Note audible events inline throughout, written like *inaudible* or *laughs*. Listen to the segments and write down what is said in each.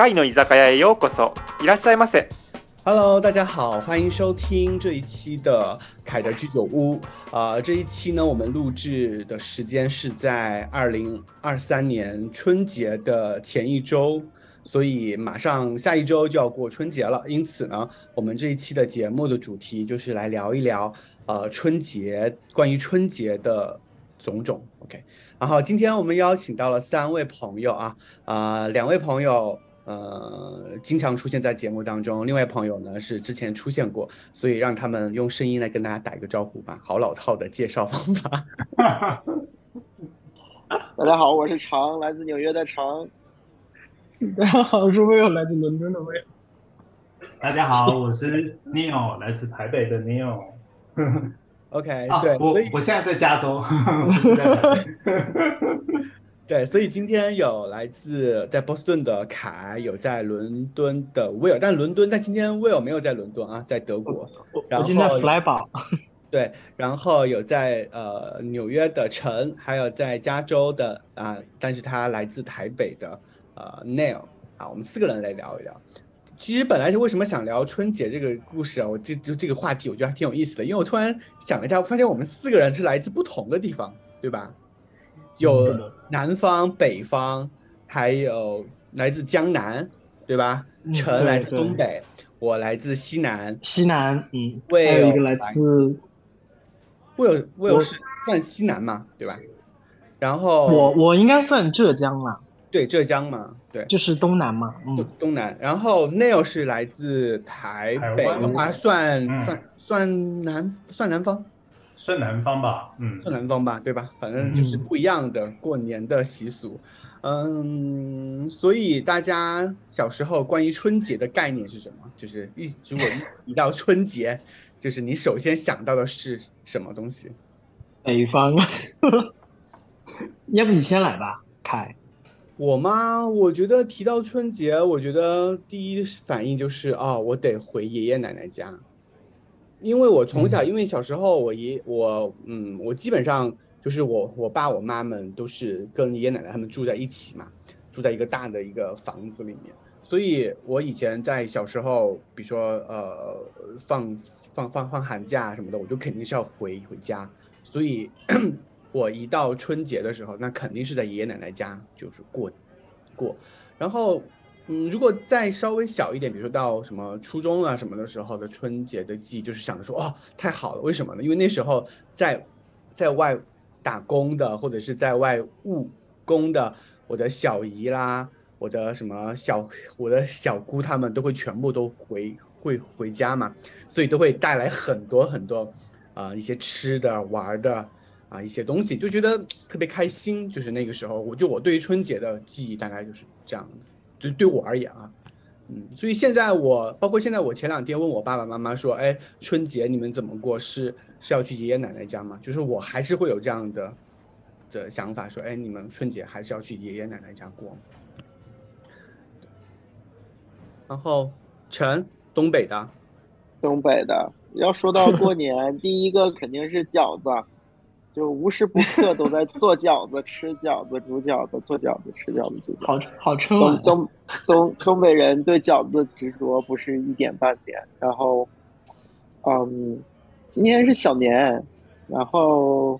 貝の居酒屋へようこそ。いらっしゃいませ。 Hello，大家好，欢迎收听这一期的凯的居酒屋。啊、这一期呢，我们录制的时间是在二零二三年春节的前一周，所以马上下一周就要过春节了。因此呢，我们这一期的节目的主题就是来聊一聊，呃，春节关于春节的种种。OK，然后今天我们邀请到了三位朋友啊，啊、两位朋友。 呃，经常出现在节目当中。另外朋友呢是之前出现过，所以让他们用声音来跟大家打一个招呼吧。好老套的介绍方法。*laughs* 大家好，我是常，来自纽约的常。大家好，我是 Will，来自伦敦的 Will。大家好，我是 Neil，来自台北的 Neil。OK，、啊对，，我我现在在加州，*laughs* 我在台北。对，所以今天有来自在波士顿的凯，有在伦敦的 Will，但伦敦，但今天 Will 没有在伦敦啊，在德国。然后我今天 fly 宝，*laughs* 对，然后有在呃纽约的陈，还有在加州的啊、但是他来自台北的呃 Neil 啊，我们四个人来聊一聊。其实本来是为什么想聊春节这个故事啊，我这就这个话题我觉得还挺有意思的，因为我突然想了一下，我发现我们四个人是来自不同的地方，对吧？有南方、北方，还有来自江南，对吧？嗯陈来自东北，我来自西南，西南，嗯还有一个来自我有我有是算西南嘛，对吧？然后我，我应该算浙江嘛，对浙江嘛，对，就是东南嘛，嗯，东南。然后 Neil 是来自台北的话，算嗯。算算南算南方，算南方吧，嗯，算南方吧，对吧？反正就是嗯不一样的过年的习俗。嗯，所以大家小时候关于春节的概念是什么？就是一如果一一到春节，*laughs* 就是你首先想到的是什么东西？北方。*laughs* 要不你先来吧，凯。我吗？我觉得提到春节，我觉得第一反应就是哦，我得回爷爷奶奶家，因为我从小，因为小时候我爷我嗯，我基本上就是我我爸我妈们都是跟爷爷奶奶他们住在一起嘛，住在一个大的一个房子里面，所以我以前在小时候，比如说呃放放放放寒假什么的，我就肯定是要回回家，所以 *clears throat* 我一到春节的时候，那肯定是在爷爷奶奶家就是过过，然后嗯，如果再稍微小一点，比如说到什么初中啊什么的时候的春节的记忆，就是想着说哦太好了，为什么呢？因为那时候在在外打工的或者是在外务工的，我的小姨啦，我的什么小我的小姑他们都会全部都回会回家嘛，所以都会带来很多很多啊、一些吃的玩的。啊，一些东西就觉得特别开心，就是那个时候，我就我对于春节的记忆大概就是这样子，对对我而言啊，嗯，所以现在我包括现在我前两天问我爸爸妈妈说，哎，春节你们怎么过？是是要去爷爷奶奶家吗？就是我还是会有这样的的想法，说，哎，你们春节还是要去爷爷奶奶家过。然后陈东北的，东北的，要说到过年，*laughs* 第一个肯定是饺子，就无时不刻都在做饺子、*laughs* 吃饺子、煮饺子、做饺子、吃饺子、煮饺好子。好春晚，东东东东北人对饺子执着不是一点半点。然后，嗯，今天是小年，然后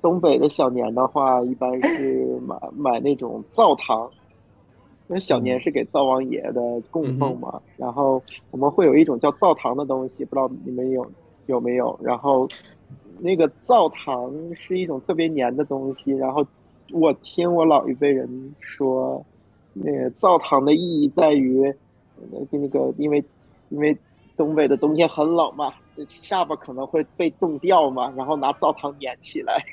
东北的小年的话，一般是 *laughs* 买买那种灶糖，因为小年是给灶王爷的供奉嘛。然后我们会有一种叫灶糖的东西，不知道你们有有没有？然后那个灶糖是一种特别黏的东西，然后我听我老一辈人说。那个灶糖的意义在于，那个那个，因为因为东北的冬天很冷嘛，下巴可能会被冻掉嘛，然后拿灶糖粘起来。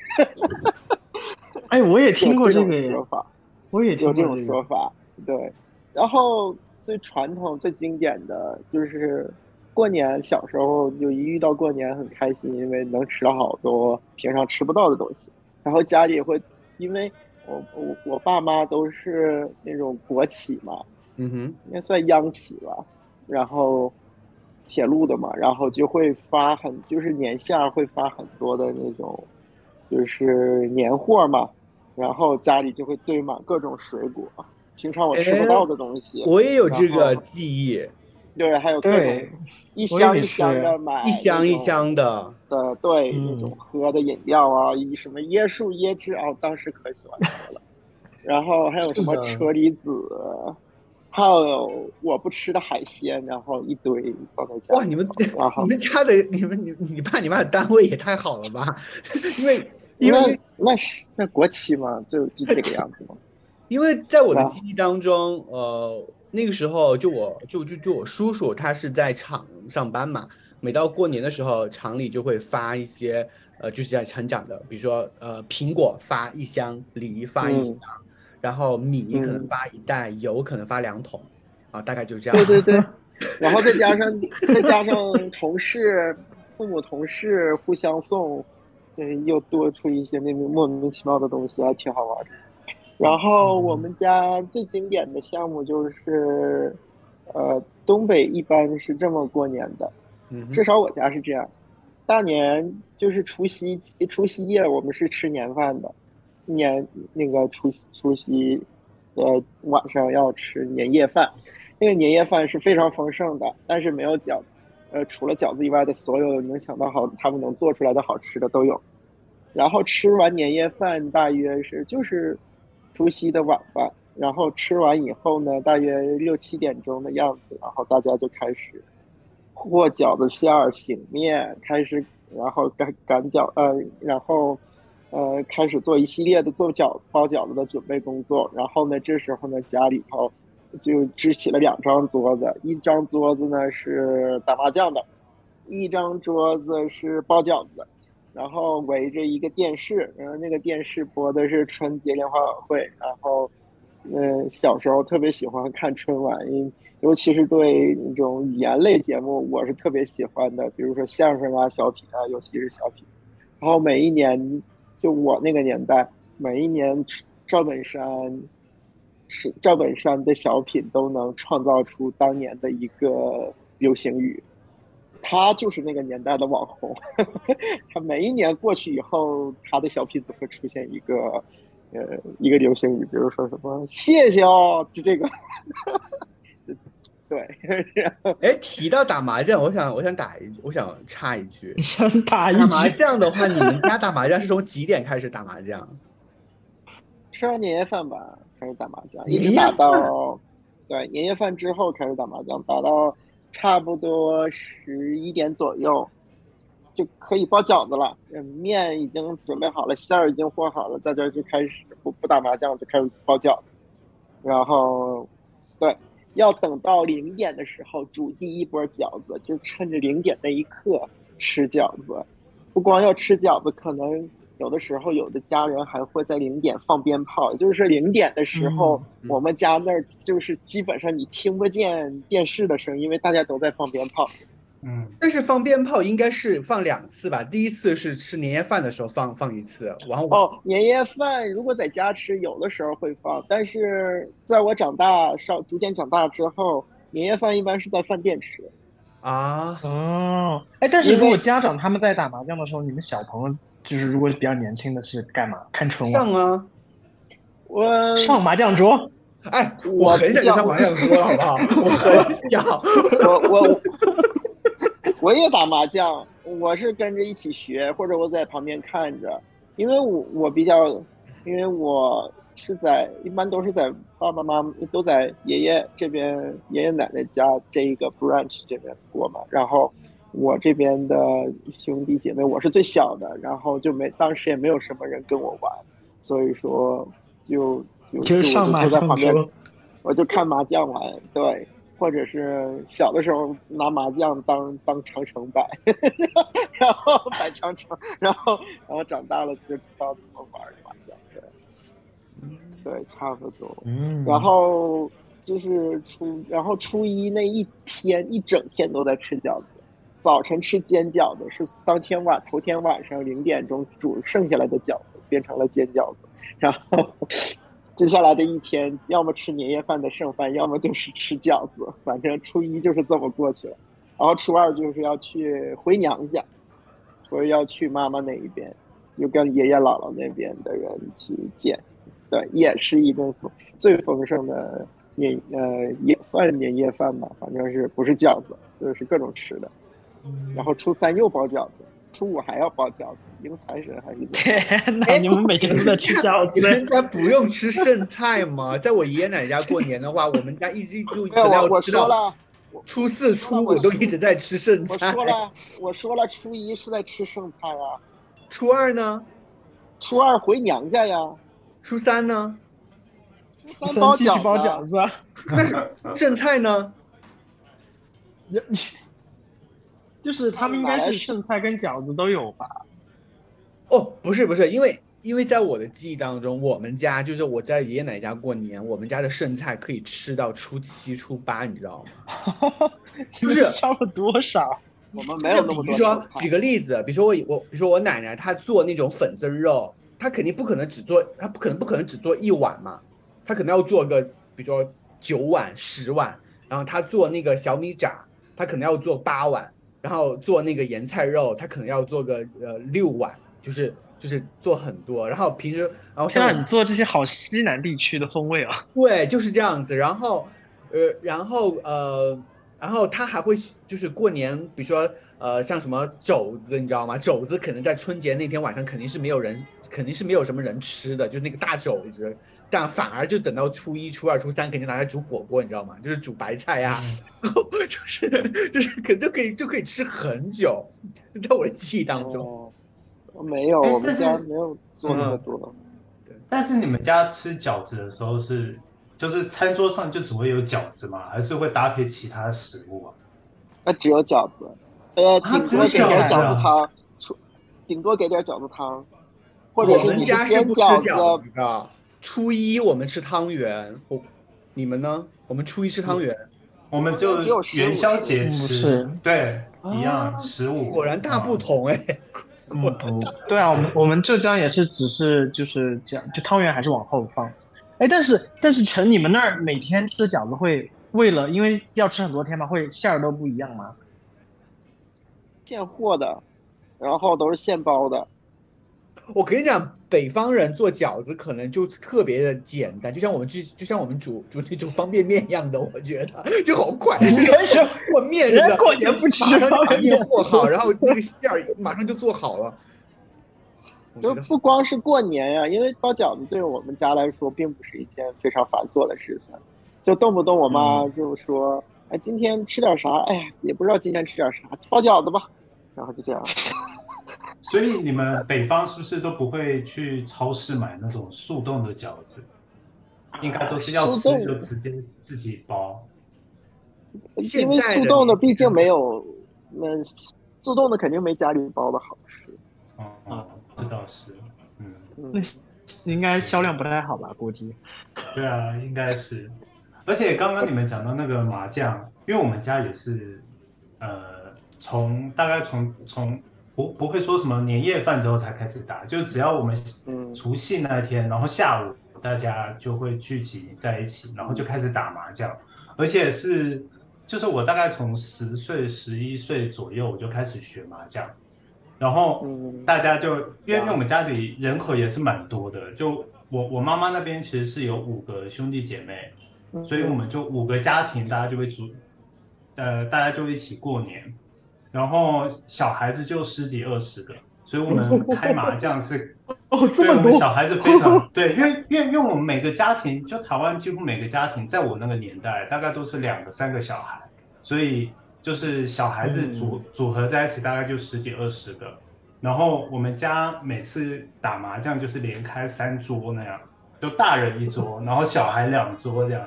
*laughs* 哎，我也听过这个说，法，我也听过这种。说法，对。然后最传统、最经典的就是过年，小时候就一遇到过年很开心，因为能吃到好多平常吃不到的东西。然后家里会，因为我我我爸妈都是那种国企嘛，嗯哼，应该算央企吧，然后铁路的嘛，然后就会发很，就是年下会发很多的那种，就是年货嘛，然后家里就会堆满各种水果，平常我吃不到的东西。我也有这个记忆，对，还有各种，一箱一箱的买，一箱一箱的。的，对，嗯那种喝的饮料啊，以什么椰树椰汁啊，我当时可喜欢喝了。然后还有什么车厘子，还有我不吃的海鲜，然后一堆放在家。哇，*laughs* 你们你们家的你们你你爸你妈的单位也太好了吧？*laughs* 因为因为那是那国企嘛，就就这个样子嘛。*laughs* 因为在我的啊记忆当中，呃，那个时候就我就就就我叔叔他是在厂上班嘛，每到过年的时候，厂里就会发一些呃，就是在成长的，比如说呃，苹果发一箱，梨发一箱，嗯然后米可能嗯发一袋，油可能发两桶，啊，大概就是这样。对对 *laughs* 对，然后再加上再加上同事、父母同事互相送，嗯，又多出一些那种莫名其妙的东西，还挺好玩的。然后我们家最经典的项目就是，呃，东北一般是这么过年的，嗯至少我家是这样。大年就是除夕，除夕夜我们是吃年饭的，年那个除夕除夕，呃晚上要吃年夜饭，那个年夜饭是非常丰盛的，但是没有饺，呃除了饺子以外的所有能想到好他们能做出来的好吃的都有。然后吃完年夜饭大约是就是除夕的晚饭，然后吃完以后呢，大约六七点钟的样子，然后大家就开始和饺子馅儿、醒面，开始然后擀擀饺呃，然后呃开始做一系列的做饺包饺子的准备工作。然后呢，这时候呢，家里头就支起了两张桌子，一张桌子呢是打麻将的，一张桌子是包饺子的。然后围着一个电视，然后那个电视播的是春节联欢晚会，然后，嗯，小时候特别喜欢看春晚，因尤其是对那种语言类节目，我是特别喜欢的，比如说相声啊、小品啊，尤其是小品。然后每一年，就我那个年代，每一年赵本山是赵本山的小品都能创造出当年的一个流行语。他就是那个年代的网红，他每一年过去以后，他的小品总会出现一个，呃，一个流行语，比如说什么“谢谢哦”，就这个，*laughs* 对。*laughs* 哎，提到打麻将，我想我想打一，我想插一句你，想打一打麻？将的话，你们家打麻将是从几点开始打麻将？*laughs* 吃完年夜饭吧，开始打麻将，一直打到，对，年夜饭之后开始打麻将，打到差不多十一点左右，就可以包饺子了。面已经准备好了，馅儿已经和好了，大家就开始不不打麻将，就开始包饺子。然后，对，要等到零点的时候煮第一波饺子，就趁着零点那一刻吃饺子。不光要吃饺子，可能有的时候有的家人还会在零点放鞭炮，也就是零点的时候，嗯我们家那儿就是基本上你听不见电视的声音，因为大家都在放鞭炮。嗯，但是放鞭炮应该是放两次吧？第一次是吃年夜饭的时候放放一次，然后哦，年夜饭如果在家吃，有的时候会放，但是在我长大上逐渐长大之后，年夜饭一般是在饭店吃。啊，哦，哎，但是如果家长他们在打麻将的时候，你们小朋友就是如果比较年轻的是干嘛？看春晚上，啊！我上麻将桌。哎，我我很想上麻将桌，好不好？*laughs* 我很想。我我 *laughs* 我也打麻将，我是跟着一起学，或者我在旁边看着，因为我我比较，因为我是在一般都是在爸爸妈妈都在爷爷这边爷爷奶奶家这一个 branch 这边过嘛，然后我这边的兄弟姐妹我是最小的，然后就没当时也没有什么人跟我玩，所以说就就就是上麻将桌，我就看麻将玩，对，或者是小的时候拿麻将当当长城摆，*laughs* 然后摆长城，然后然后长大了就知道怎么玩麻将，对，对，差不多。嗯然后就是初，然后初一那一天一整天都在吃饺子，早晨吃煎饺子是当天晚头天晚上零点钟煮剩下来的饺子变成了煎饺子，然后接下来的一天要么吃年夜饭的剩饭，要么就是吃饺子，反正初一就是这么过去了。然后初二就是要去回娘家，所以要去妈妈那一边，就跟爷爷姥姥那边的人去见。对，也是一顿丰最丰盛的年呃也算是年夜饭吧，反正是不是饺子，就是各种吃的。然后初三又包饺子，初五还要包饺子，迎财神还是怎么样？*laughs* 天哪，你们每天都在吃饺子你？们家不用吃剩菜吗？在我爷爷奶奶家过年的话，我们家一直就没有，我我要吃到说了，初四、初五都一直在吃剩菜我。说了，我说了，初一是在吃剩菜啊，初二呢？初二回娘家呀，初三呢？初三包继续包饺子啊，饺子啊，*laughs* 剩菜呢？你你就是他们应该是剩菜跟饺子都有吧？哦，不是不是，因为因为在我的记忆当中，我们家就是我在爷爷奶奶家过年，我们家的剩菜可以吃到初七、初八，你知道吗？*laughs* 你们是烧了多少？我们没有那么多比如说举个例子，比如说我我比如说我奶奶她做那种粉蒸肉，她肯定不可能只做，他不可能不可能只做一碗嘛，他可能要做个比如说九碗、十碗，然后他做那个小米炸，他可能要做八碗，然后做那个盐菜肉，他可能要做个呃六碗，就是就是做很多，然后平时然后天啊，像你做这些好西南地区的风味啊！对，就是这样子。然后，呃，然后呃，然后他还会就是过年，比如说呃，像什么肘子，你知道吗？肘子可能在春节那天晚上肯定是没有人，肯定是没有什么人吃的，就是那个大肘子。但反而就等到初一、初二、初三，肯定拿来煮火锅，你知道吗？就是煮白菜呀、*laughs* 然后就是就是可就可以就可以吃很久，在我的记忆当中。哦，没有，哎我们家没有做那么嗯多。但是你们家吃饺子的时候是，就是餐桌上就只会有饺子吗？还是会搭配其他食物啊？那只有饺子，呃，啊顶多给点饺子啊饺子汤，出顶多给点饺子汤，或者我们是你家是不吃煎饺饺子，子的，初一我们吃汤圆，我你们呢？我们初一吃汤圆，我们只有就元宵节不吃，是对，一啊样十五。果然大不啊。同哎、嗯，不，对啊，我们我们浙江也是，只是就是这样，就汤圆还是往后放。哎，但是但是陈，你们那儿每天吃饺子会为了因为要吃很多天嘛，会馅儿都不一样吗？现和的，然后都是现包的。我跟你讲，北方人做饺子可能就特别的简单，就像我们就就像我们煮煮那种方便面一样的，我觉得就好快。为什么和面人，过年不吃把方便面面和好，然后那个馅儿马上就做好了。我就不光是过年呀、因为包饺子对我们家来说并不是一件非常繁琐的事情，就动不动我妈嗯就说：“哎，今天吃点啥？哎呀，也不知道今天吃点啥，包饺子吧。”然后就这样。*laughs* 所以你们北方是不是都不会去超市买那种速冻的饺子？应该都是要吃速冻就直接自己包。因为速冻的毕竟没有，那速冻的肯定没家里包的好吃。哦哦，这倒是。嗯，那，应该销量不太好吧？估计。*laughs* 对啊，应该是。而且刚刚你们讲到那个麻将，因为我们家也是，呃，从大概从从不不会说什么年夜饭之后才开始打，就只要我们嗯除夕那天，然后下午大家就会聚集在一起，然后就开始打麻将，而且是就是我大概从十岁、十一岁左右我就开始学麻将，然后嗯。大家就因为因为我们家里人口也是蛮多的，就我我妈妈那边其实是有五个兄弟姐妹，嗯。所以我们就五个家庭，大家就会组，呃，大家就一起过年，然后小孩子就十几二十个，所以我们开麻将是，*laughs* 哦，这对我们么多，小孩子非常对，因为因为因为我们每个家庭，就台湾几乎每个家庭，在我那个年代，大概都是两个三个小孩，所以就是小孩子组、组合在一起，大概就十几二十个。然后我们家每次打麻将就是连开三桌那样，就大人一桌，然后小孩两桌这样，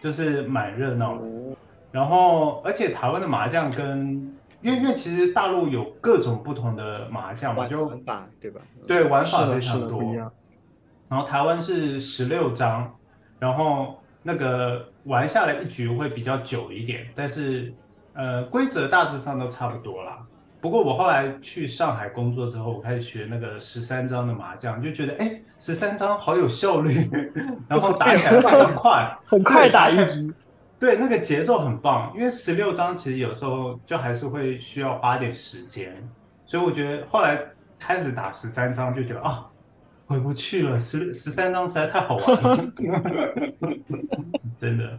就是蛮热闹的。嗯然后，而且台湾的麻将跟，因为因为其实大陆有各种不同的麻将嘛，玩就玩法对吧？对玩法非常多。然后台湾是十六张，然后那个玩下来一局会比较久一点，但是呃规则大致上都差不多啦。不过我后来去上海工作之后，我开始学那个十三张的麻将，就觉得哎十三张好有效率，*laughs* 然后打起来非常快，*laughs* 很快打一局。对，那个节奏很棒，因为十六张其实有时候就还是会需要花点时间，所以我觉得后来开始打十三张就觉得啊，回不去了。十十三张实在太好玩了，*laughs* 真的。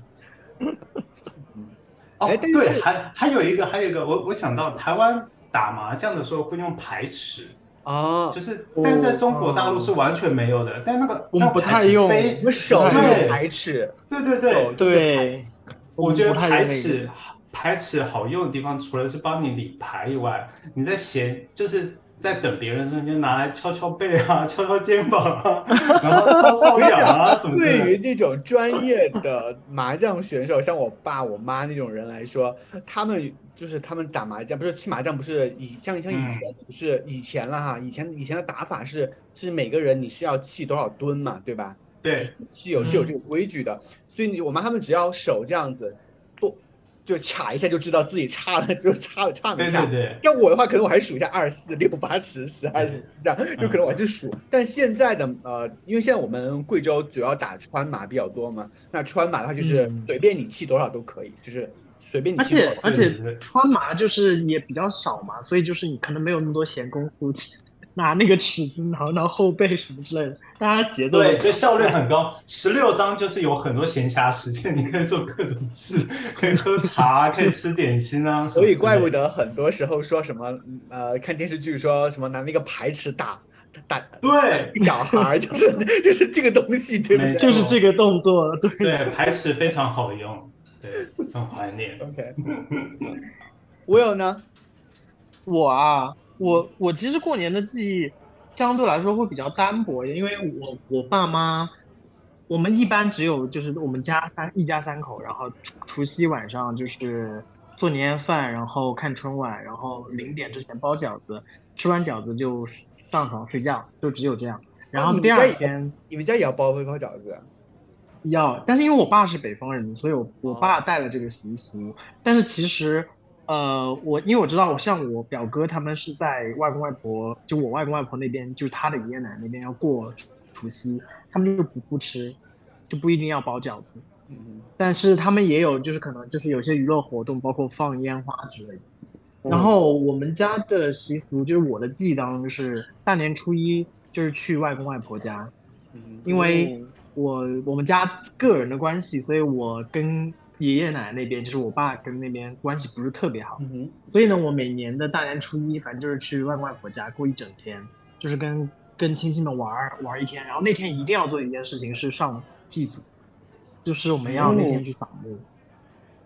哦哎，对，还还有一个，还有一个，我我想到台湾打麻将的时候会用牌尺，啊就，是，但是在中国大陆是完全没有的。但那个我们不太用非我们手不就太有排斥，对对对。对，我觉得牌尺牌尺好用的地方，除了是帮你理牌以外，你在闲就是在等别人的时候，你就拿来敲敲背啊，*laughs* 敲敲肩膀啊，*laughs* 然后搔搔痒啊什么的。对于那种专业的麻将选手，*laughs* 像我爸、我妈那种人来说，他们就是他们打麻将，不是吃麻将，不是以像像以前不是以前了哈，以前以前的打法是是每个人你是要气多少吨嘛，对吧？对，是有是有这个规矩的，所以你我妈他们只要手这样子，多就卡一下就知道自己差了，*laughs* 就差了差没差。对对对，像我的话，可能我还数一下二四六八十十二十这样，就可能我还是数。但现在的呃，因为现在我们贵州主要打川麻比较多嘛，那川麻的话就是嗯随便你气多少都可以，就是随便你而气多少且而且川麻就是也比较少嘛，所以就是你可能没有那么多闲工夫去拿那个尺子挠挠后背什么之类的，大家节奏对，就效率很高。十六张就是有很多闲暇时间，你可以做各种事，可以喝茶，可以吃点心啊。所以怪不得很多时候说什么呃，看电视剧说什么拿那个排尺打打对小孩，*laughs* 就是就是这个东西，对不对就是这个动作，对。对排尺非常好用，对，很怀念。？OK，我有呢，我啊，我我其实过年的记忆相对来说会比较单薄一点，因为我我爸妈，我们一般只有就是我们家三一家三口，然后除除夕晚上就是做年夜饭，然后看春晚，然后零点之前包饺子，吃完饺子就上床睡觉，就只有这样。然后第哦你们家也二天你们家也要包包饺子啊？要，但是因为我爸是北方人，所以我我爸带了这个习俗。但是其实，呃，我因为我知道，我像我表哥他们是在外公外婆，就我外公外婆那边，就是他的爷爷奶奶那边要过除除夕，他们就不不吃，就不一定要包饺子。嗯，但是他们也有，就是可能就是有些娱乐活动，包括放烟花之类然后我们家的习俗，就是我的记忆当中，就是大年初一就是去外公外婆家，嗯因为我我们家个人的关系，所以我跟爷爷奶奶那边，就是我爸跟那边关系不是特别好，嗯哼，所以呢，我每年的大年初一，反正就是去外公外婆家过一整天，就是跟跟亲戚们玩儿玩儿一天，然后那天一定要做一件事情是上祭祖，就是我们要那天去扫墓。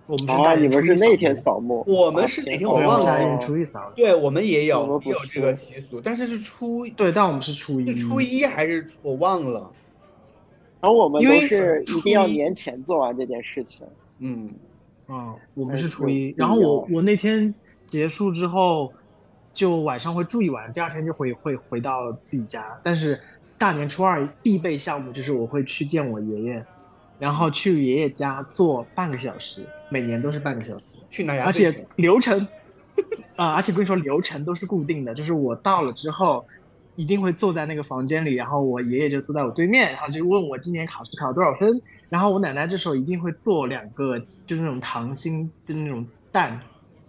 我们是大哦，你年初一们是那天扫扫墓？我们是哪天我忘了年初一扫。对我们也我们有也有这个习俗，但是是初对，但我们是初一。是初一还是我忘了？然后我们都因为是一定要年前做完这件事情。嗯，嗯，我们是是初一，然后我我那天结束之后，就晚上会住一晚，第二天就会会回到自己家。但是大年初二必备项目就是我会去见我爷爷，然后去爷爷家坐半个小时，每年都是半个小时，去哪呀而且流程 *laughs* 啊、而且跟你说流程都是固定的，就是我到了之后。一定会坐在那个房间里，然后我爷爷就坐在我对面，然后就问我今年考试考了多少分，然后我奶奶这时候一定会做两个，就是那种糖心，的那种蛋，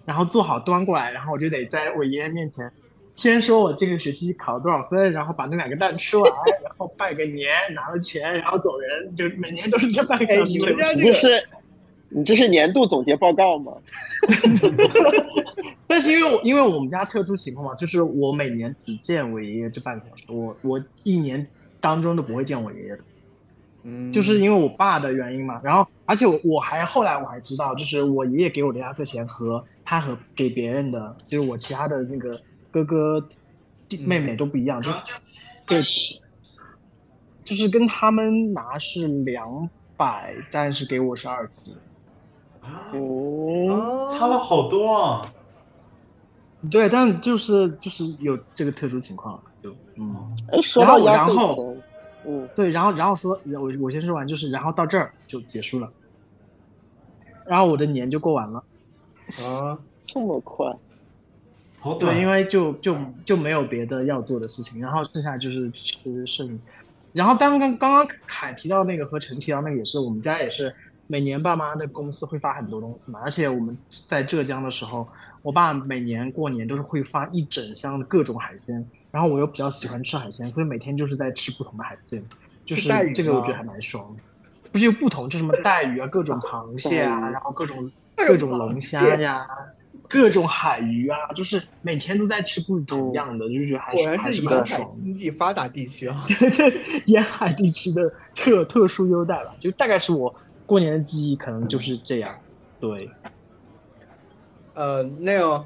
然后做好端过来，然后我就得在我爷爷面前，先说我这个学期考了多少分，然后把那两个蛋吃完，然后拜个年，拿了钱，然后走人，就每年都是这半个哎小时的流程。你家这个你这是你这是年度总结报告吗？*laughs* 但是因为我因为我们家特殊情况嘛，就是我每年只见我爷爷这半个小时，我我一年当中都不会见我爷爷的。嗯，就是因为我爸的原因嘛。然后，而且我我还后来我还知道，就是我爷爷给我的压岁钱和他和给别人的，就是我其他的那个哥哥、弟妹妹都不一样，就对就是跟他们拿是两百，但是给我是二十。嗯，哦差了好多啊！对，但就是就是有这个特殊情况，就嗯。然后到然后钱，嗯，对，然后然后说，我我先说完，就是然后到这儿就结束了，然后我的年就过完了。啊，这么快，好，对，因为就就就没有别的要做的事情，然后剩下就是吃剩。然后刚刚刚刚凯提到那个和陈提到那个也是，我们家也是每年爸妈的公司会发很多东西嘛，而且我们在浙江的时候，我爸每年过年都是会发一整箱的各种海鲜，然后我又比较喜欢吃海鲜，所以每天就是在吃不同的海鲜，就是这个我觉得还蛮爽的。不是有不同，就什么带鱼啊，各种螃蟹啊，然后各种各各种龙虾蟹呀，各种海鱼啊，就是每天都在吃不同样的，就觉得还是还是蛮爽的。经济发达地区啊。*laughs* 对对，沿海地区的特特殊优待吧，就大概是我过年的记忆，可能就是这样。对，呃，Neil，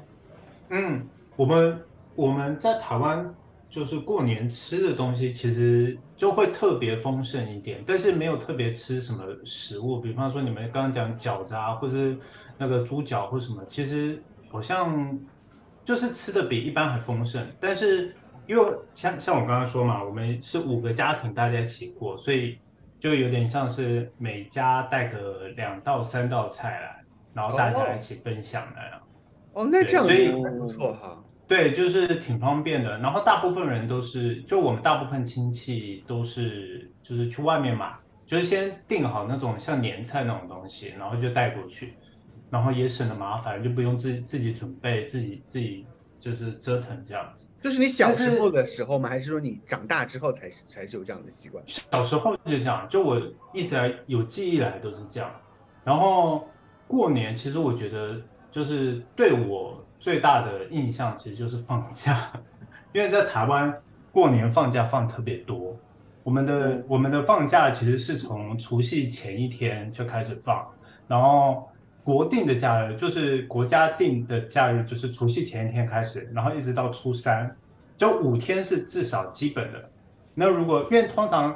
嗯，我们我们在台湾就是过年吃的东西，其实就会特别丰盛一点，但是没有特别吃什么食物，比方说你们刚刚讲饺子啊，或是那个猪脚或什么，其实好像就是吃的比一般还丰盛，但是因为像像我刚刚说嘛，我们是五个家庭大家一起过，所以就有点像是每家带个两到三道菜来，然后大家一起分享那样。哦，那这样对所以不错哈。对，就是挺方便的。然后大部分人都是，就我们大部分亲戚都是，就是去外面买，就是先订好那种像年菜那种东西，然后就带过去，然后也省了麻烦，就不用自己自己准备，自己自己就是折腾这样子。就是你小时候的时候吗？还是说你长大之后才是才是有这样的习惯？小时候就这样，就我一直来有记忆来都是这样。然后过年，其实我觉得就是对我最大的印象，其实就是放假，*laughs* 因为在台湾过年放假放特别多。我们的我们的放假其实是从除夕前一天就开始放，然后国定的假日就是国家定的假日，就是除夕前一天开始，然后一直到初三，就五天是至少基本的。那如果因为通常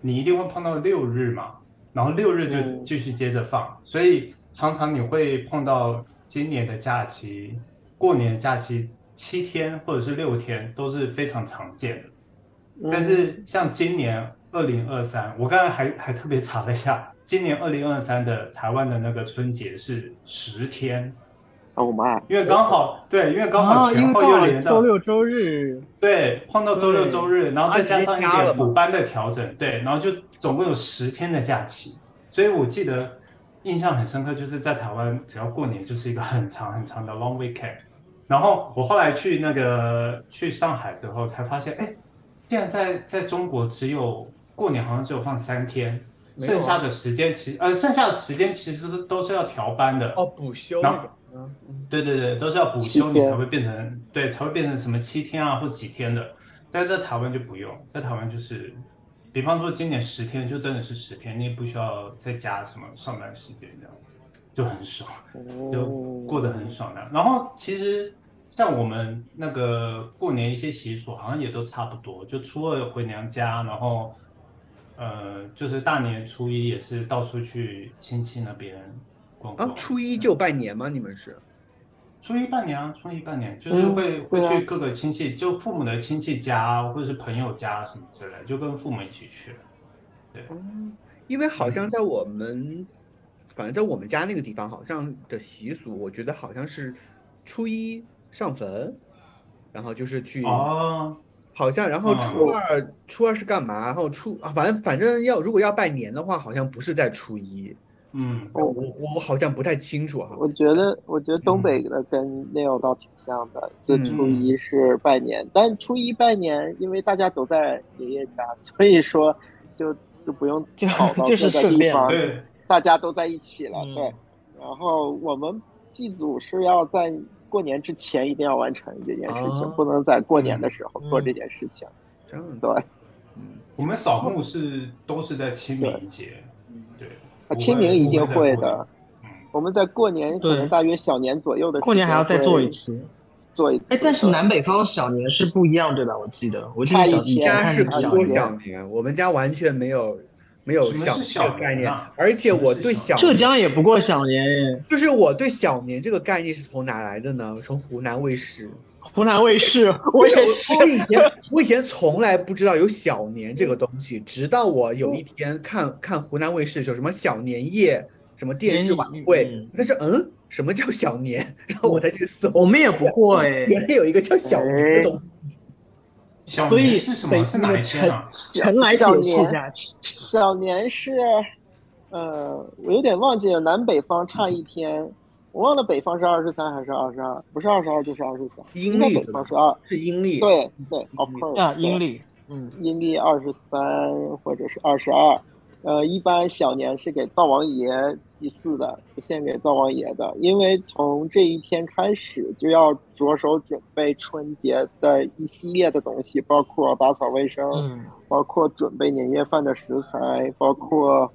你一定会碰到六日嘛，然后六日就嗯继续接着放，所以常常你会碰到今年的假期，过年的假期七天或者是六天都是非常常见的。但是像今年二零二三，我刚才还还特别查了一下，今年二零二三的台湾的那个春节是十天，哦妈，因为刚好对，因为刚好前后又连到周六周日，对，碰到周六周日，然后再加上一点补班的调整，对，然后就总共有十天的假期，所以我记得印象很深刻，就是在台湾只要过年就是一个很长很长的 long weekend。然后我后来去那个去上海之后才发现，哎，竟然在在中国只有过年好像只有放三天，剩下的时间其呃剩下的时间其实都都是要调班的。哦，补休对对对，都是要补休你才会变成对，才会变成什么七天啊或几天的。但是在台湾就不用，在台湾就是，比方说今年十天就真的是十天，你也不需要再加什么上班时间，这样就很爽，就过得很爽的。然后其实像我们那个过年一些习俗好像也都差不多，就初二回娘家，然后呃就是大年初一也是到处去亲戚那边逛逛。啊，初一就拜年吗？你们是？初一拜年啊，初一拜年就是嗯会、会去各个亲戚，就父母的亲戚家或者是朋友家什么之类，就跟父母一起去。对，因为好像在我们，反正在我们家那个地方，好像的习俗，我觉得好像是初一上坟，然后就是去，哦，好像，然后嗯初二，初二是干嘛？然后初啊，反正反正要如果要拜年的话，好像不是在初一，嗯，我我我好像不太清楚哈。我觉得，我觉得东北的跟 Neil 倒挺像的，就嗯初一是拜年，但初一拜年，因为大家都在爷爷家，所以说就就不用就就是顺便，对，大家都在一起了，嗯对。然后我们祭祖是要在过年之前一定要完成这件事情，哦。不能在过年的时候做嗯。这件事情。这样，对，嗯，我们扫墓是都是在清明节，对，啊，清明一定会的。嗯，我们在过年可能大约小年左右的时候过年还要再做一次。做一次。哎，但是南北方小年是不一样对吧？我记得，我记得小差一天以前看家是小年，小年，我们家完全没有没有小是小这个概念而且我对小小浙江也不过小年，就是我对小年这个概念是从哪来的呢？从湖南卫视。湖南卫视，*laughs* 我也是。我以前我以前从来不知道有小年这个东西，直到我有一天看看湖南卫视有什么小年夜，什么电视晚会嗯，但是嗯，什么叫小年？然后我才去搜，我们也不过哎，*laughs* 原来有一个叫小年的东西。小所以年是什么？北是哪那个陈一天啊？陈来解释一下，小年是呃，我有点忘记了，南北方差一天，我忘了北方是二十三还是二十二，不是二十二就是二十三，阴历北方是二，是阴历，对对，of course，啊，阴历，嗯，阴历二十三或者是二十二。呃，一般小年是给灶王爷祭祀的，献给灶王爷的。因为从这一天开始就要着手准备春节的一系列的东西，包括打扫卫生，包括准备年夜饭的食材，包括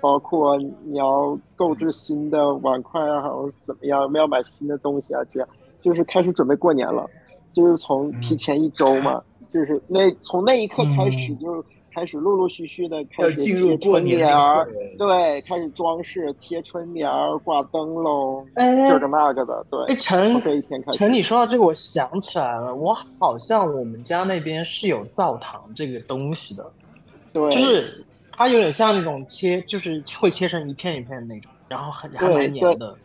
包括你要购置新的碗筷啊，或者怎么样，我们要买新的东西啊，这样就是开始准备过年了。就是从提前一周嘛，就是那从那一刻开始就。开始陆陆续续的开始贴春联儿，对，开始装饰贴春联儿、挂灯笼，这个那个的，对。哎，陈，这一天开始。陈，你说到这个，我想起来了，我好像我们家那边是有灶堂这个东西的，对，就是它有点像那种切，就是会切成一片一片的那种，然后很还蛮黏的。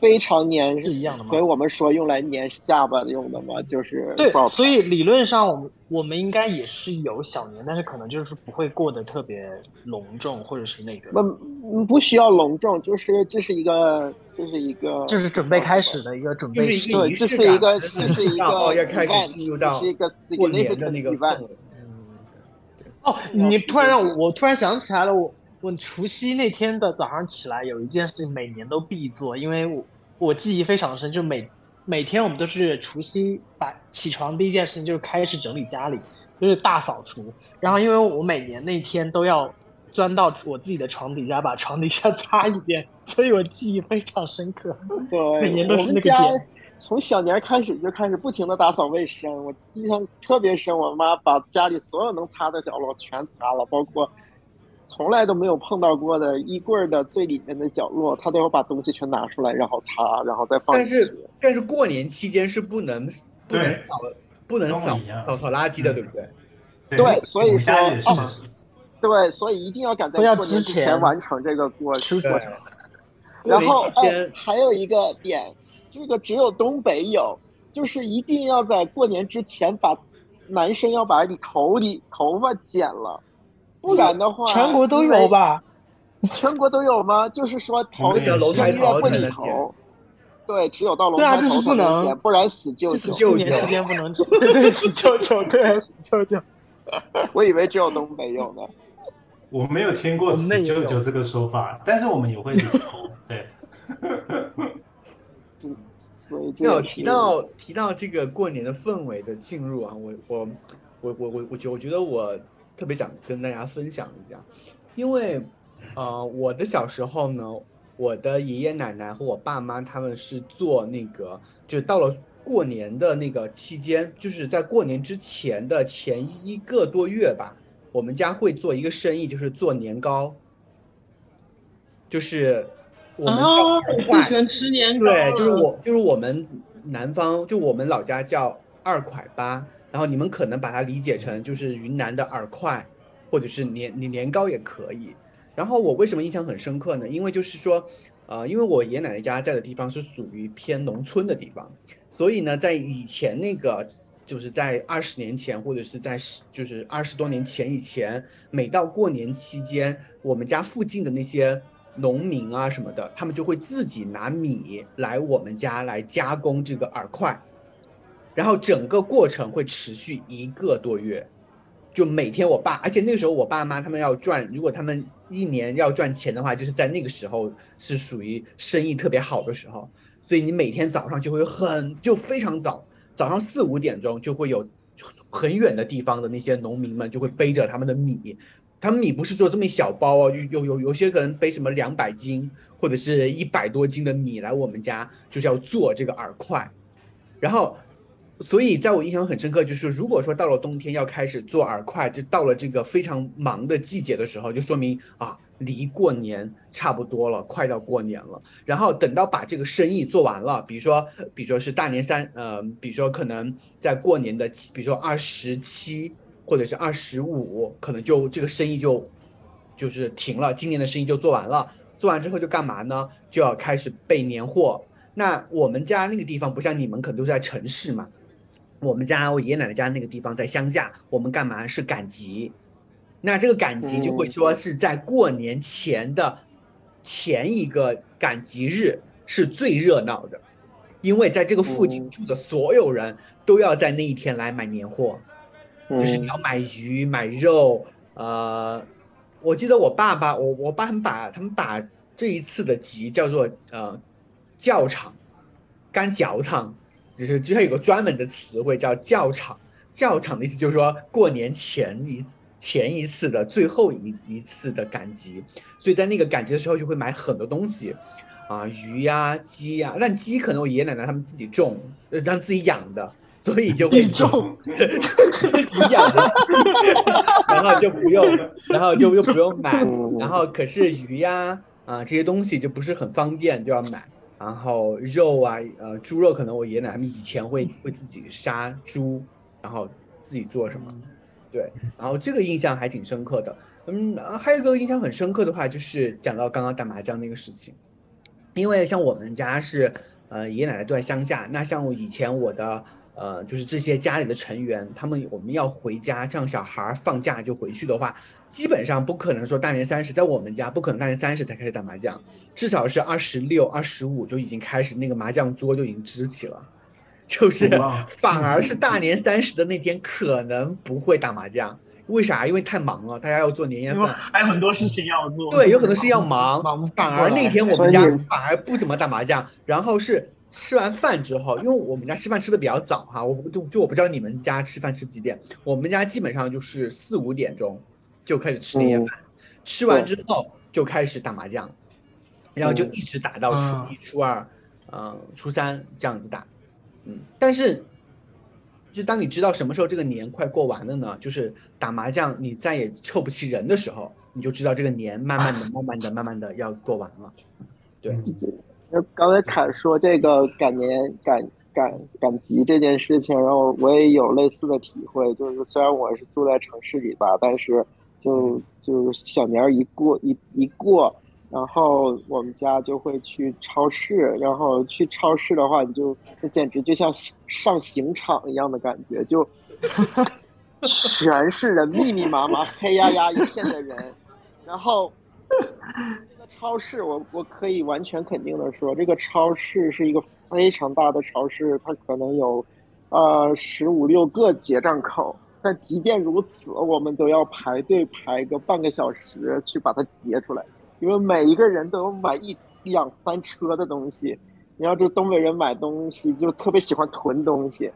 非常粘是一样的吗？所以我们说用来粘下巴用的嘛，就是对。所以理论上，我们我们应该也是有小年，但是可能就是不会过得特别隆重，或者是那个不不需要隆重，就是这是一个这是一个就是准备开始的一个准备，对，这是一个这是一个要开始进入到过年的那个氛围。哦，你突然让我突然想起来了，我。我除夕那天的早上起来，有一件事情每年都必做，因为我我记忆非常深，就每每天我们都是除夕把起床第一件事情就是开始整理家里，就是大扫除。然后因为我每年那天都要钻到我自己的床底下把床底下 *laughs* 擦一遍，所以我记忆非常深刻。对，每年都是那个点。从小年开始就开始不停的打扫卫生，我印象特别深，我妈把家里所有能擦的角落全擦了，包括。从来都没有碰到过的衣柜的最里面的角落，他都要把东西全拿出来，然后擦，然后再放。但是但是过年期间是不能不能扫不能扫扫扫垃圾的，对不对？对，所以说对，所以一定要赶在过年之前完成这个过程。然后哎，还有一个点，这个只有东北有，就是一定要在过年之前把男生要把你头里头发剪了。不然的话，全国都有吧？*laughs* 全国都有吗？就是说，头一楼台头不理头，对，只有到龙抬头不能，不然死舅舅。四年时间不能 *laughs* 剪，对对，死舅舅，对，死舅舅。*laughs* 我以为只有东北有呢。我没有听过死舅舅这个说法，但是我们也会理头，对。要提到提到这个过年的氛围的进入啊，我我我我我我觉我觉得我。特别想跟大家分享一下，因为，呃，我的小时候呢，我的爷爷奶奶和我爸妈他们是做那个，就是到了过年的那个期间，就是在过年之前的前一个多月吧，我们家会做一个生意，就是做年糕，就是我们最喜欢吃年糕，对，就是我就是我们南方就我们老家叫二块八。然后你们可能把它理解成就是云南的饵块，或者是年年年糕也可以。然后我为什么印象很深刻呢？因为就是说，呃，因为我爷爷奶奶家在的地方是属于偏农村的地方，所以呢，在以前那个就是在二十年前，或者是在就是二十多年前以前，每到过年期间，我们家附近的那些农民啊什么的，他们就会自己拿米来我们家来加工这个饵块。然后整个过程会持续一个多月，就每天我爸，而且那个时候我爸妈他们要赚，如果他们一年要赚钱的话，就是在那个时候是属于生意特别好的时候，所以你每天早上就会很就非常早，早上四五点钟就会有很远的地方的那些农民们就会背着他们的米，他们米不是做这么一小包哦，有有有些可能背什么两百斤或者是一百多斤的米来我们家，就是要做这个饵块，然后。所以，在我印象很深刻，就是如果说到了冬天要开始做饵块，就到了这个非常忙的季节的时候，就说明啊，离过年差不多了，快到过年了。然后等到把这个生意做完了，比如说，比如说是大年三，呃，比如说可能在过年的，比如说二十七或者是二十五，可能就这个生意就就是停了，今年的生意就做完了。做完之后就干嘛呢？就要开始备年货。那我们家那个地方不像你们，可能都是在城市嘛。我们家我爷爷奶奶家那个地方在乡下，我们干嘛？是赶集，那这个赶集就会说是在过年前的前一个赶集日是最热闹的，因为在这个附近住的所有人都要在那一天来买年货，就是你要买鱼买肉。呃，我记得我爸爸，我我爸他们把他们把这一次的集叫做呃教场，干嚼场，就是就像有个专门的词汇叫教场。教场的意思就是说过年前一前一次的最后一一次的赶集，所以在那个赶集的时候就会买很多东西，啊鱼呀鸡呀，但鸡可能我爷爷奶奶他们自己种，呃他们自己养的，所以就会种 *laughs* 自己养的，*laughs* 然后就不用，然后就又不用买，然后可是鱼呀啊这些东西就不是很方便，就要买。然后肉啊，呃猪肉可能我爷爷奶奶他们以前会会自己杀猪。然后自己做什么，对，然后这个印象还挺深刻的。嗯，还有一个印象很深刻的话，就是讲到刚刚打麻将那个事情，因为像我们家是，呃，爷爷奶奶都在乡下，那像我以前我的，呃，就是这些家里的成员，他们我们要回家，像小孩放假就回去的话，基本上不可能说大年三十，在我们家不可能大年三十才开始打麻将，至少是二十六、二十五就已经开始那个麻将桌就已经支起了。*laughs* 就是反而是大年三十的那天可能不会打麻将，为啥？因为太忙了，大家要做年夜饭，还有很多事情要做。对，有很多事情要忙，反而那天我们家反而不怎么打麻将。然后是吃完饭之后，因为我们家吃饭吃的比较早哈，我就就我不知道你们家吃饭吃几点，我们家基本上就是四五点钟就开始吃年夜饭，吃完之后就开始打麻将，然后就一直打到初一、初二，嗯，初三这样子打。嗯，但是，就当你知道什么时候这个年快过完了呢？就是打麻将你再也凑不齐人的时候，你就知道这个年慢慢的、*laughs* 慢慢的、慢慢的要过完了。对，那刚才凯说这个赶年赶赶赶集这件事情，然后我也有类似的体会，就是虽然我是住在城市里吧，但是就就是小年儿一过一一过。然后我们家就会去超市，然后去超市的话，你就那简直就像上刑场一样的感觉，就 *laughs* 全是人，密密麻麻、黑压压一片的人。然后这个超市，我我可以完全肯定的说，这个超市是一个非常大的超市，它可能有呃十五六个结账口。但即便如此，我们都要排队排个半个小时去把它结出来。因为每一个人都有买一两三车的东西，你要这东北人买东西就特别喜欢囤东西，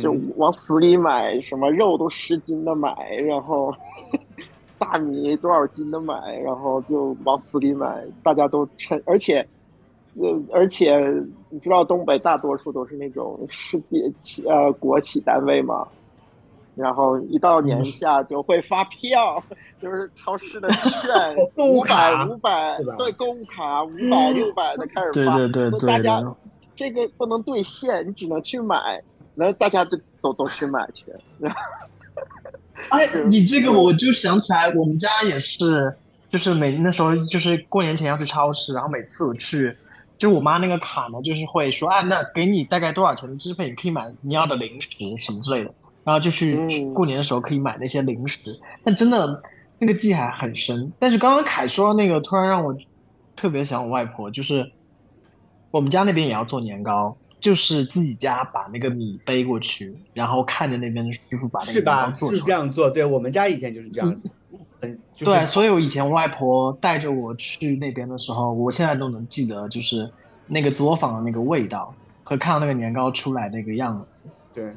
就往死里买，什么肉都十斤的买，然后 *laughs* 大米多少斤的买，然后就往死里买，大家都趁，而且，呃，而且你知道东北大多数都是那种世界企呃国企单位嘛。然后一到年下就会发票，就是超市的券，*laughs* 五百五百，对，购物卡五百六百的开始发，对对对，大家这个不能兑现，你只能去买，那大家就都都去买去。*laughs* 哎，你这个我就想起来，我们家也是，就是每那时候就是过年前要去超市，然后每次我去，就我妈那个卡呢，就是会说啊，那给你大概多少钱的支费，你可以买你要的零食什么之类的。然后就去过年的时候可以买那些零食，但真的那个记还很深。但是刚刚凯说那个，突然让我特别想我外婆，就是我们家那边也要做年糕，就是自己家把那个米背过去，然后看着那边的师傅把那个年糕做是这样做。对我们家以前就是这样子。嗯，对，所以我以前我外婆带着我去那边的时候，我现在都能记得，就是那个作坊的那个味道和看到那个年糕出来那个样子。对。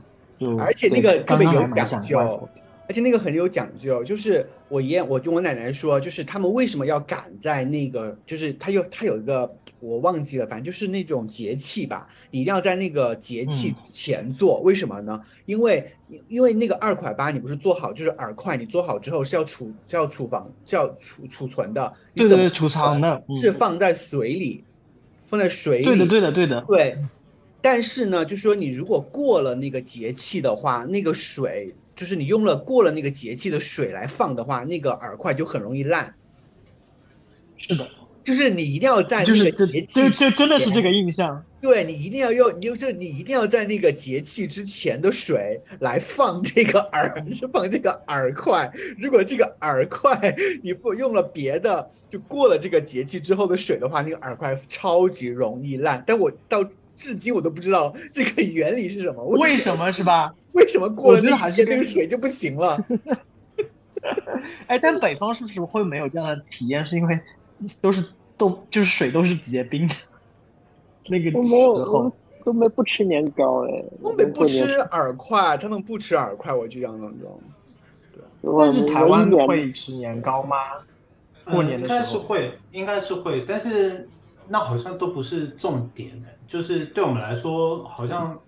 而且那个特别有讲究，而且那个很有讲究。就是我爷爷，我跟我奶奶说，就是他们为什么要赶在那个，就是他有他有一个我忘记了，反正就是那种节气吧，你一定要在那个节气前做。为什么呢？因为因为那个二块八你不是做好，就是饵块，你做好之后是要储是要储房是要储储存的，对对对，储藏的，是放在水里，放在水里，对的对的对的，对。但是呢，就是说你如果过了那个节气的话，那个水就是你用了过了那个节气的水来放的话，那个饵块就很容易烂。是的，就是你一定要在就是这那个节气就就真的是这个印象。对你一定要用，你就是你一定要在那个节气之前的水来放这个饵，就放这个饵块。如果这个饵块你不用了别的，就过了这个节气之后的水的话，那个饵块超级容易烂。但我到至今我都不知道这个原理是什么，我为什么是吧？*laughs* 为什么过了我觉得那一天那还是跟个水就不行了？*laughs* 哎，但北方是不是会没有这样的体验？是因为都是冻就是水都是结冰的那个时都没有候。东北不吃年糕哎，东北不吃饵块，他们不吃饵块，我就这样当中。我但是台湾会吃年糕吗？过年的嗯应该时候，是会，应该是会，但是那好像都不是重点的，就是对我们来说，好像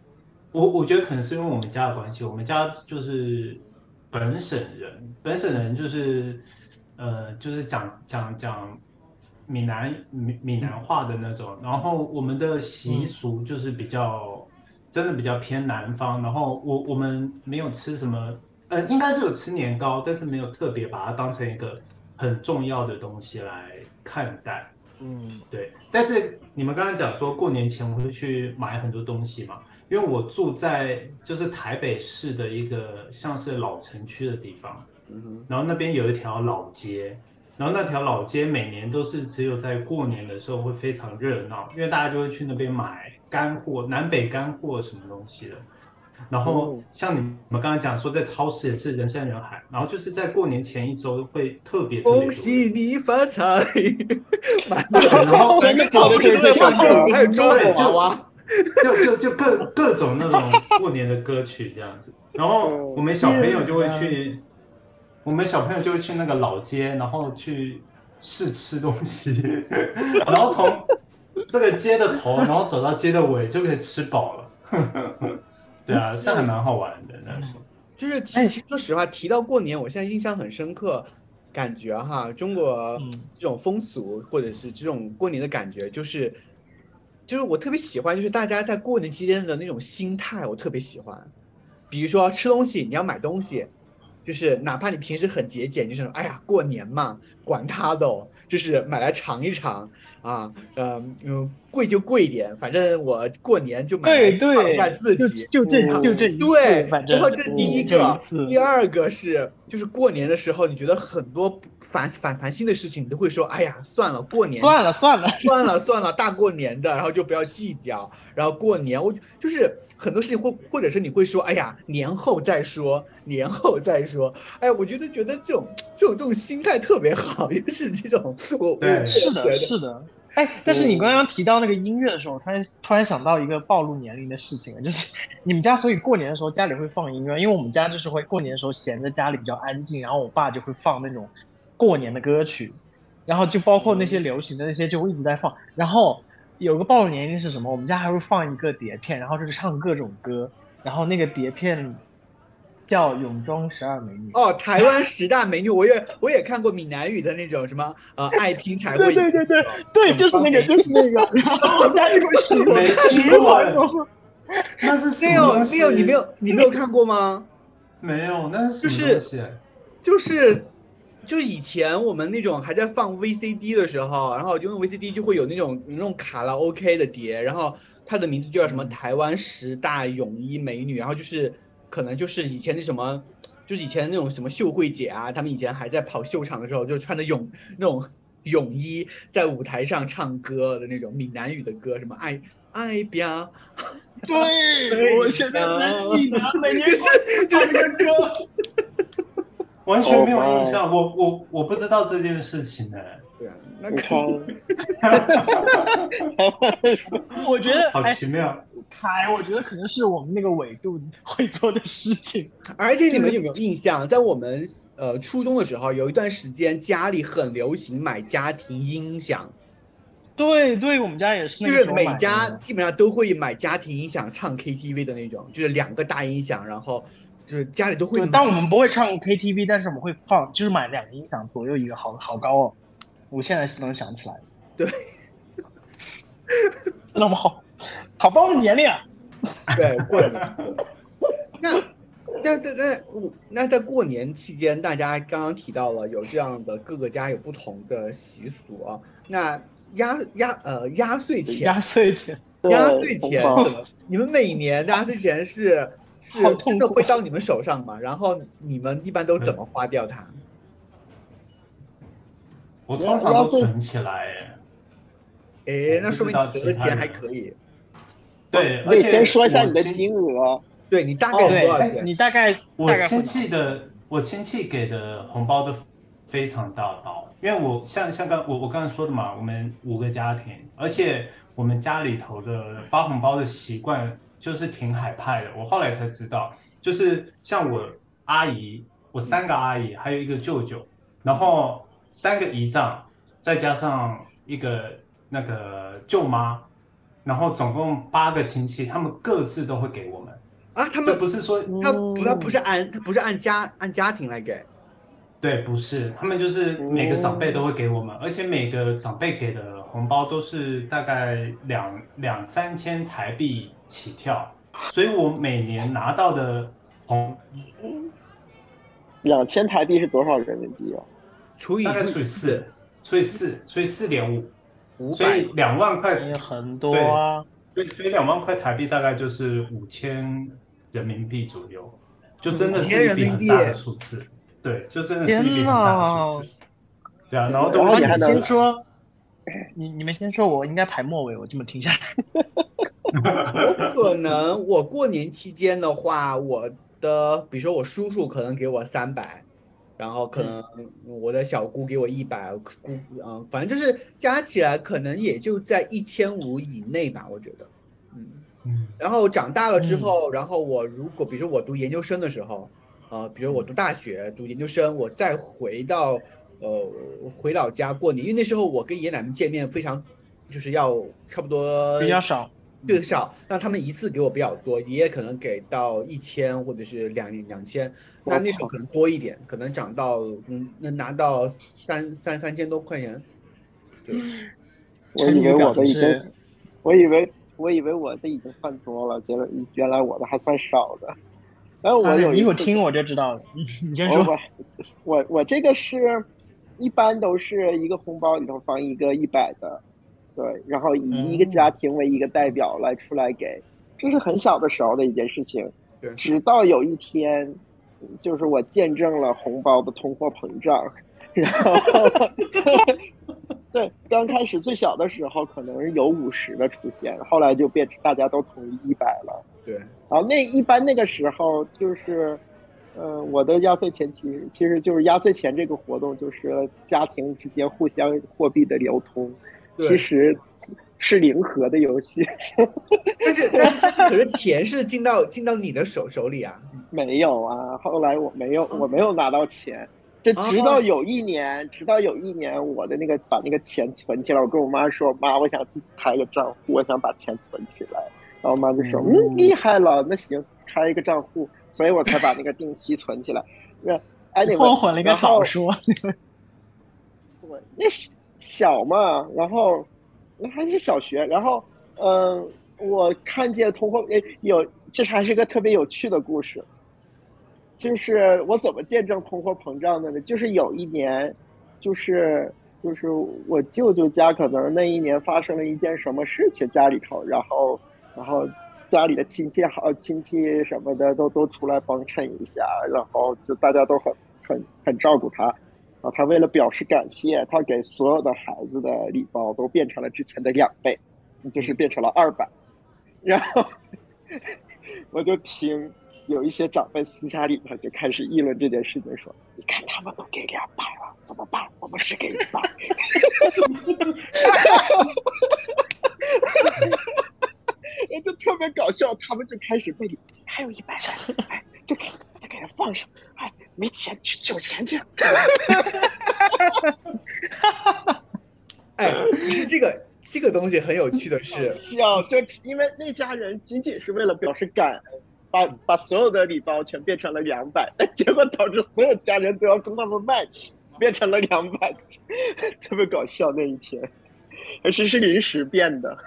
我我觉得可能是因为我们家的关系，我们家就是本省人，本省人就是呃，就是讲讲讲闽南闽闽南话的那种，然后我们的习俗就是比较、真的比较偏南方，然后我我们没有吃什么，呃，应该是有吃年糕，但是没有特别把它当成一个很重要的东西来看待。嗯，对，但是你们刚才讲说过年前我会去买很多东西嘛，因为我住在就是台北市的一个像是老城区的地方，嗯，然后那边有一条老街，然后那条老街每年都是只有在过年的时候会非常热闹，因为大家就会去那边买干货，南北干货什么东西的。然后像你们刚才讲说，在超市也是人山人海，然后就是在过年前一周会特别特别多恭喜你发财！*laughs* 买然后真的假的？这这首歌，还有中国娃娃，就就就各各种那种过年的歌曲这样子，然后我们小朋友就会去，我们小朋友就会去那个老街，然后去试吃东西，*laughs* 然后从这个街的头，然后走到街的尾就可以吃饱了。对啊，是还蛮好玩的那时候。就是其实说实话，提到过年，我现在印象很深刻，感觉哈，中国嗯这种风俗或者是这种过年的感觉，就是就是我特别喜欢，就是大家在过年期间的那种心态，我特别喜欢。比如说吃东西，你要买东西，就是哪怕你平时很节俭，就是哎呀过年嘛，管他的哦，就是买来尝一尝啊，嗯嗯，贵就贵一点，反正我过年就买来对对放一下自就己，就这嗯就这对，然后这是第一个一，第二个是就是过年的时候，你觉得很多烦烦烦心的事情，你都会说，哎呀，算了，过年算了算了，*laughs* 算了算了，大过年的，然后就不要计较。然后过年，我就是很多事情或，或者是你会说，哎呀，年后再说，年后再说。哎，我觉得觉得这种这种这种心态特别好，*laughs* 就是这种我我对是的，是的。哎，但是你刚刚提到那个音乐的时候，我突然突然想到一个暴露年龄的事情了，就是 *laughs* 你们家，所以过年的时候家里会放音乐，因为我们家就是会过年的时候闲着家里比较安静，然后我爸就会放那种过年的歌曲，然后就包括那些流行的那些就会一直在放，然后有个暴露年龄是什么？我们家还会放一个碟片，然后就是唱各种歌，然后那个碟片叫《泳装十二美女》。哦，台湾十大美女，我也我也看过闽南语的那种什么呃爱拼才会赢，对对对对对，就是那个，就是那个。然后我们家就会使没使听过唤哎那是什没有么东西没有，你没有你没有看过吗？没有，那是就是？就是就以前我们那种还在放 VCD 的时候，然后就用 VCD 就会有那种那种卡拉 OK 的碟，然后它的名字就叫什么台湾十大泳衣美女，然后就是可能就是以前那什么。就是以前那种什么秀慧姐啊，他们以前还在跑秀场的时候，就穿着泳那种 *laughs* 泳衣在舞台上唱歌的那种闽南语的歌，什么爱爱表，对，我现在能记得每年过这个歌。完全没有印象，我我我不知道这件事情呢。对啊，那你可看，*laughs* 我觉得，好哎，奇妙。凯，我觉得可能是我们那个纬度会做的事情。而且你们有没有印象，在我们呃初中的时候，有一段时间家里很流行买家庭音响，对对，我们家也是那就是每家基本上都会买家庭音响唱 KTV 的那种，就是两个大音响，然后就是家里都会。但我们不会唱 KTV，但是我们会放，就是买两个音响左右一个，好好高哦。我现在是能想起来。对，*laughs* 那么好好暴露年龄啊！对过年。那那那那我那在过年期间，大家刚刚提到了有这样的各个家有不同的习俗啊。那压压呃压岁钱，压岁钱，压岁钱？你们每年压岁钱是是好痛真的会到你们手上吗？然后你们一般都怎么花掉它？我通常都存起来，哎，诶，那说明你折的钱还可以。对，而且先说一下你的金额。对你大哦概多少钱？你大概我亲戚的，我亲戚给的红包都非常大包，因为我像像刚我我刚才说的嘛，我们五个家庭，而且我们家里头的发红包的习惯就是挺海派的。我后来才知道，就是像我阿姨，我三个阿姨，还有一个舅舅，然后三个姨丈，再加上一个那个舅妈，然后总共八个亲戚，他们各自都会给我们，啊，他就们不是说他不他不是按他不是按家按家庭来给。对，不是，他们就是每个长辈都会给我们，而且每个长辈给的红包都是大概两两三千台币起跳，所以我每年拿到的红两千台币是多少人民币啊？除以大概除以四，除以四，除以四点五，所以两万块，也很多啊。对，所以两万块台币大概就是五千人民币左右，就真的是一笔很大的数字，对，就真的是一笔很大的数字，对啊，然后都然后会你你还能先说，你你们先说，我应该排末尾，我这么听下来。*laughs* 我可能我过年期间的话，我的比如说我叔叔可能给我三百，然后可能我的小姑给我一百，姑嗯，反正就是加起来可能也就在一千五以内吧，我觉得，嗯。嗯然后长大了之后，然后我如果比如说我读研究生的时候，呃，比如我读大学、读研究生，我再回到呃回老家过年，因为那时候我跟爷爷奶奶见面非常，就是要差不多比较少，对少，那他们一次给我比较多，爷爷可能给到一千或者是两两千，那那时候可能多一点，可能涨到嗯能拿到三三三千多块钱。对，我以为我的已经我以为我以为我的已经算多了，结果原来我的还算少的。然后我有一次我听我就知道了。你 *laughs* 你先我说。我我我这个是，一般都是一个红包里头放一个一百的，对，然后以一个家庭为一个代表来出来给，这是很小的时候的一件事情对。直到有一天，就是我见证了红包的通货膨胀，然后 *laughs* 对，刚开始最小的时候可能是有五十的出现，后来就变成大家都统一一百了。对，然后那一般那个时候就是，呃，我的压岁钱其实其实就是压岁钱这个活动，就是家庭之间互相货币的流通，对其实是零和的游戏。*laughs* 但是但是但是可是钱是进到进到你的手手里啊。没有啊，后来我没有我没有拿到钱，这直到有一年，直到有一年我的那个把那个钱存起来，我跟我妈说，妈，我想自己开个账户，我想把钱存起来。然后我妈就说：“嗯，厉害了，那行，开一个账户。”所以我才把那个定期存起来。那哎，你后悔了，应该早说。我那是小嘛，然后那还是小学，然后嗯、呃我看见通货诶有，这还是个特别有趣的故事。就是我怎么见证通货膨胀的呢？就是有一年，就是就是我舅舅家可能那一年发生了一件什么事情，家里头，然后然后家里的亲戚好亲戚什么的都都出来帮衬一下，然后就大家都很很很照顾他。然后，他为了表示感谢，他给所有的孩子的礼包都变成了之前的两倍，就是变成了二百。然后我就听有一些长辈私下里头就开始议论这件事情，说：“你看他们都给两百了，怎么办？我们只给一百。*laughs* ”就特别搞笑，他们就开始背里还有一百，哎，就给就给他放上，哎，没钱去酒钱去。*laughs* 哎，是这个这个东西很有趣的是，笑，就因为那家人仅仅是为了表示感恩，把把所有的礼包全变成了两百，*laughs* 结果导致所有家人都要跟他们 match，变成了两百，*laughs* 特别搞笑那一天，而且是临时变的。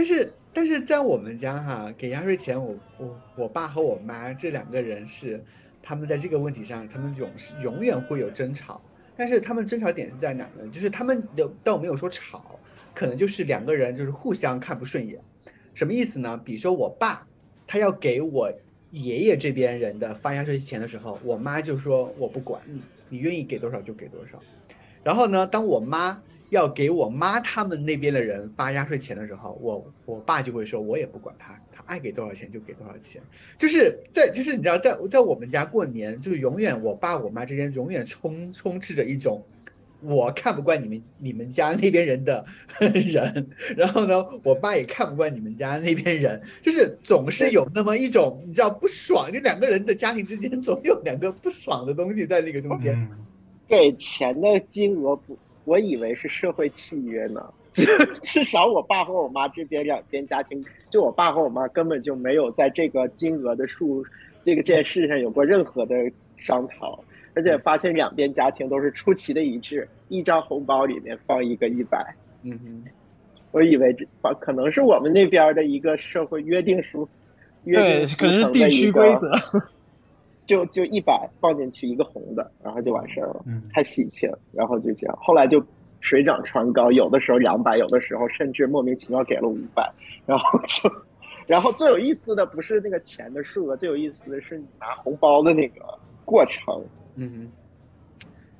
但是但是在我们家哈，给压岁钱我，我我爸和我妈这两个人是，他们在这个问题上，他们永是永远会有争吵。但是他们争吵点是在哪呢？就是他们的倒没有说吵，可能就是两个人就是互相看不顺眼。什么意思呢？比如说我爸他要给我爷爷这边人的发压岁钱的时候，我妈就说我不管你，你愿意给多少就给多少。然后呢，当我妈。要给我妈他们那边的人发压岁钱的时候，我我爸就会说，我也不管他，他爱给多少钱就给多少钱。就是在就是你知道，在在我们家过年，就是永远我爸我妈之间永远充充斥着一种，我看不惯你们你们家那边人的人，*laughs* 然后呢，我爸也看不惯你们家那边人，就是总是有那么一种你知道不爽，就两个人的家庭之间总有两个不爽的东西在那个中间。给钱的金额不。我以为是社会契约呢，*laughs* 至少我爸和我妈这边两边家庭，就我爸和我妈根本就没有在这个金额的数这个这件事上有过任何的商讨，而且发现两边家庭都是出奇的一致，一张红包里面放一个一百。嗯哼，我以为这可能是我们那边的一个社会约定俗约定可能是地区规则。就就一百放进去一个红的，然后就完事儿了，太喜庆，然后就这样，后来就水涨船高，有的时候两百，有的时候甚至莫名其妙给了五百，然后就，然后最有意思的不是那个钱的数额，最有意思的是你拿红包的那个过程。嗯，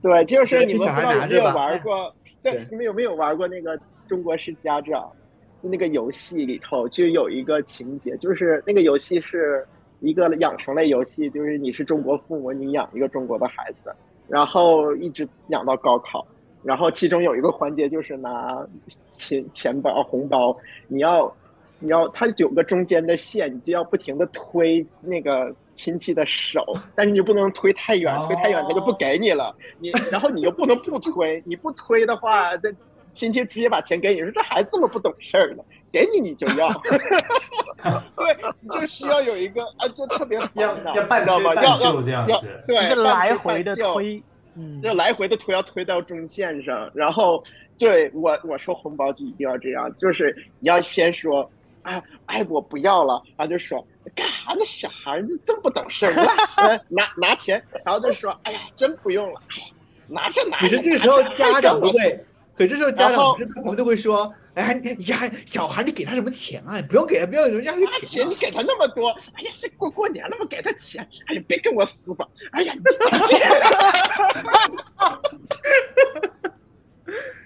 对，就是你们不知道有没有玩过？对，你们有没有玩过那个中国式家长那个游戏里头就有一个情节，就是那个游戏是。一个养成类游戏，就是你是中国父母，你养一个中国的孩子，然后一直养到高考，然后其中有一个环节就是拿钱钱包红包，你要你要它有个中间的线，你就要不停的推那个亲戚的手，但是你不能推太远，推太远他就不给你了，你然后你又不能不推，你不推的话，这亲戚直接把钱给你，说这孩子这么不懂事儿呢。给你你就要，*laughs* 对，就需要有一个啊，就特别要要半推半就这样子，对，来回的推，嗯，要来回的推，要推到中线上，然后对我我说红包就一定要这样，就是你要先说，哎哎我不要了，然后就说干啥呢小孩你这么不懂事儿，拿拿拿钱，然后就说哎呀真不用了，哎拿着拿着，可是这个时候家长不会，可这时候家长他们都会说。哎，你呀，小孩，你给他什么钱啊？你不用给他，不要人家给钱，你给他那么多。哎呀，是过过年了嘛，给他钱。哎呀，别跟我撕吧。哎呀，你 *laughs*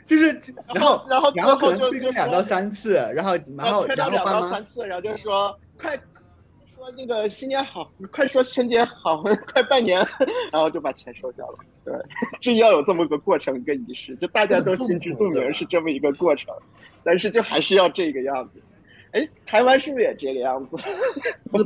就是，然后，然后，然后可能推两到三次，然后，然后，然后两到三次，然后就说快说那个新年好，快说春节好，*laughs* 快拜年，*laughs* 然后就把钱收掉了。对，*laughs* 就要有这么个过程，一个仪式，就大家都心知肚明是这么一个过程。但是就还是要这个样子，哎，台湾是不是也这个样子？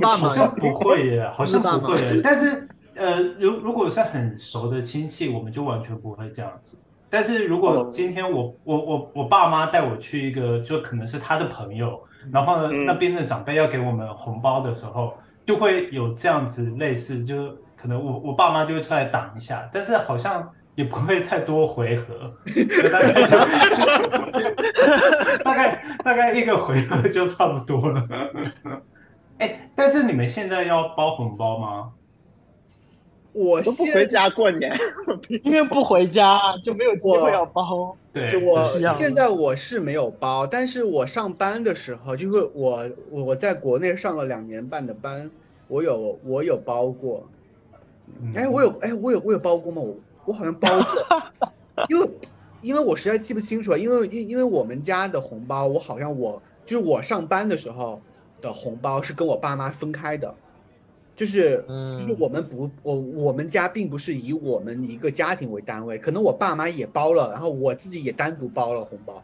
好像不会耶，好像不会。但是呃，如如果是很熟的亲戚，我们就完全不会这样子。但是如果今天我我我我爸妈带我去一个，就可能是他的朋友，然后呢那边的长辈要给我们红包的时候，就会有这样子类似，就可能我我爸妈就会出来挡一下，但是好像。也不会太多回合，大概 *laughs* 大概大概一个回合就差不多了。哎，但是你们现在要包红包吗？我都不回家过年，*laughs* 因为不回家就没有机会要包。对，就我现在我是没有包，但是我上班的时候，就是我我我在国内上了两年半的班，我有我有包过。哎，我有哎，我有我有包过吗？我。我好像包过，*laughs* 因为因为我实在记不清楚了，因为因因为我们家的红包，我好像我就是我上班的时候的红包是跟我爸妈分开的，就是就是我们不我我们家并不是以我们一个家庭为单位，可能我爸妈也包了，然后我自己也单独包了红包，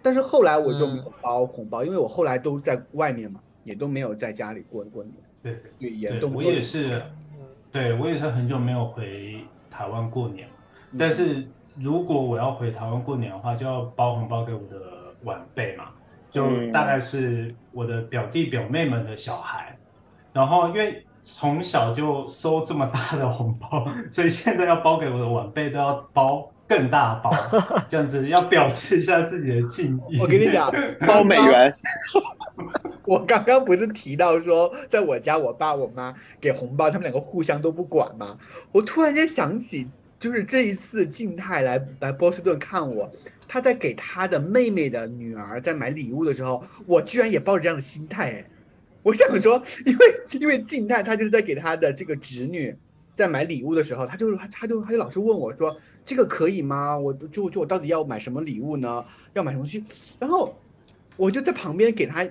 但是后来我就没有包红包，因为我后来都在外面嘛，也都没有在家里过过年。对对，也都我也是，对我也是很久没有回。台湾过年，但是如果我要回台湾过年的话，就要包红包给我的晚辈嘛，就大概是我的表弟表妹们的小孩。然后因为从小就收这么大的红包，*laughs* 所以现在要包给我的晚辈都要包更大包，*laughs* 这样子要表示一下自己的敬意。我跟你讲，*laughs* 包美元，我刚刚不是提到说，在我家我爸我妈给红包，他们两个互相都不管吗？我突然间想起，就是这一次静态来来波士顿看我，他在给他的妹妹的女儿在买礼物的时候，我居然也抱着这样的心态哎。我想说，因为因为静态他就是在给他的这个侄女在买礼物的时候，他就是他就他就老是问我说，这个可以吗？我就就我到底要买什么礼物呢？要买什么去？然后我就在旁边给他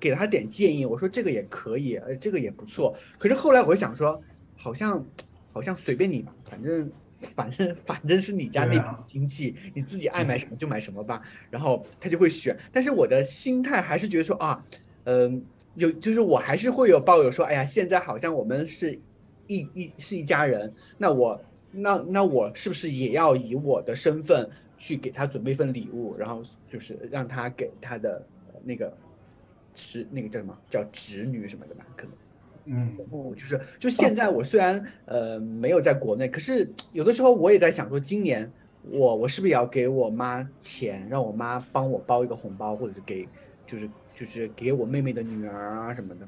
给他点建议，我说这个也可以，呃，这个也不错。可是后来我想说，好像好像随便你吧，反正反正反正是你家那笔亲戚，你自己爱买什么就买什么吧。然后他就会选，但是我的心态还是觉得说啊，嗯。有，就是我还是会有抱有说，哎呀，现在好像我们是一一是一家人，那我那那我是不是也要以我的身份去给他准备一份礼物，然后就是让他给他的那个侄那个叫什么叫侄女什么的吧？可能，嗯，不就是就现在我虽然呃没有在国内，可是有的时候我也在想说，今年我我是不是也要给我妈钱，让我妈帮我包一个红包，或者是给就是。就是给我妹妹的女儿啊什么的，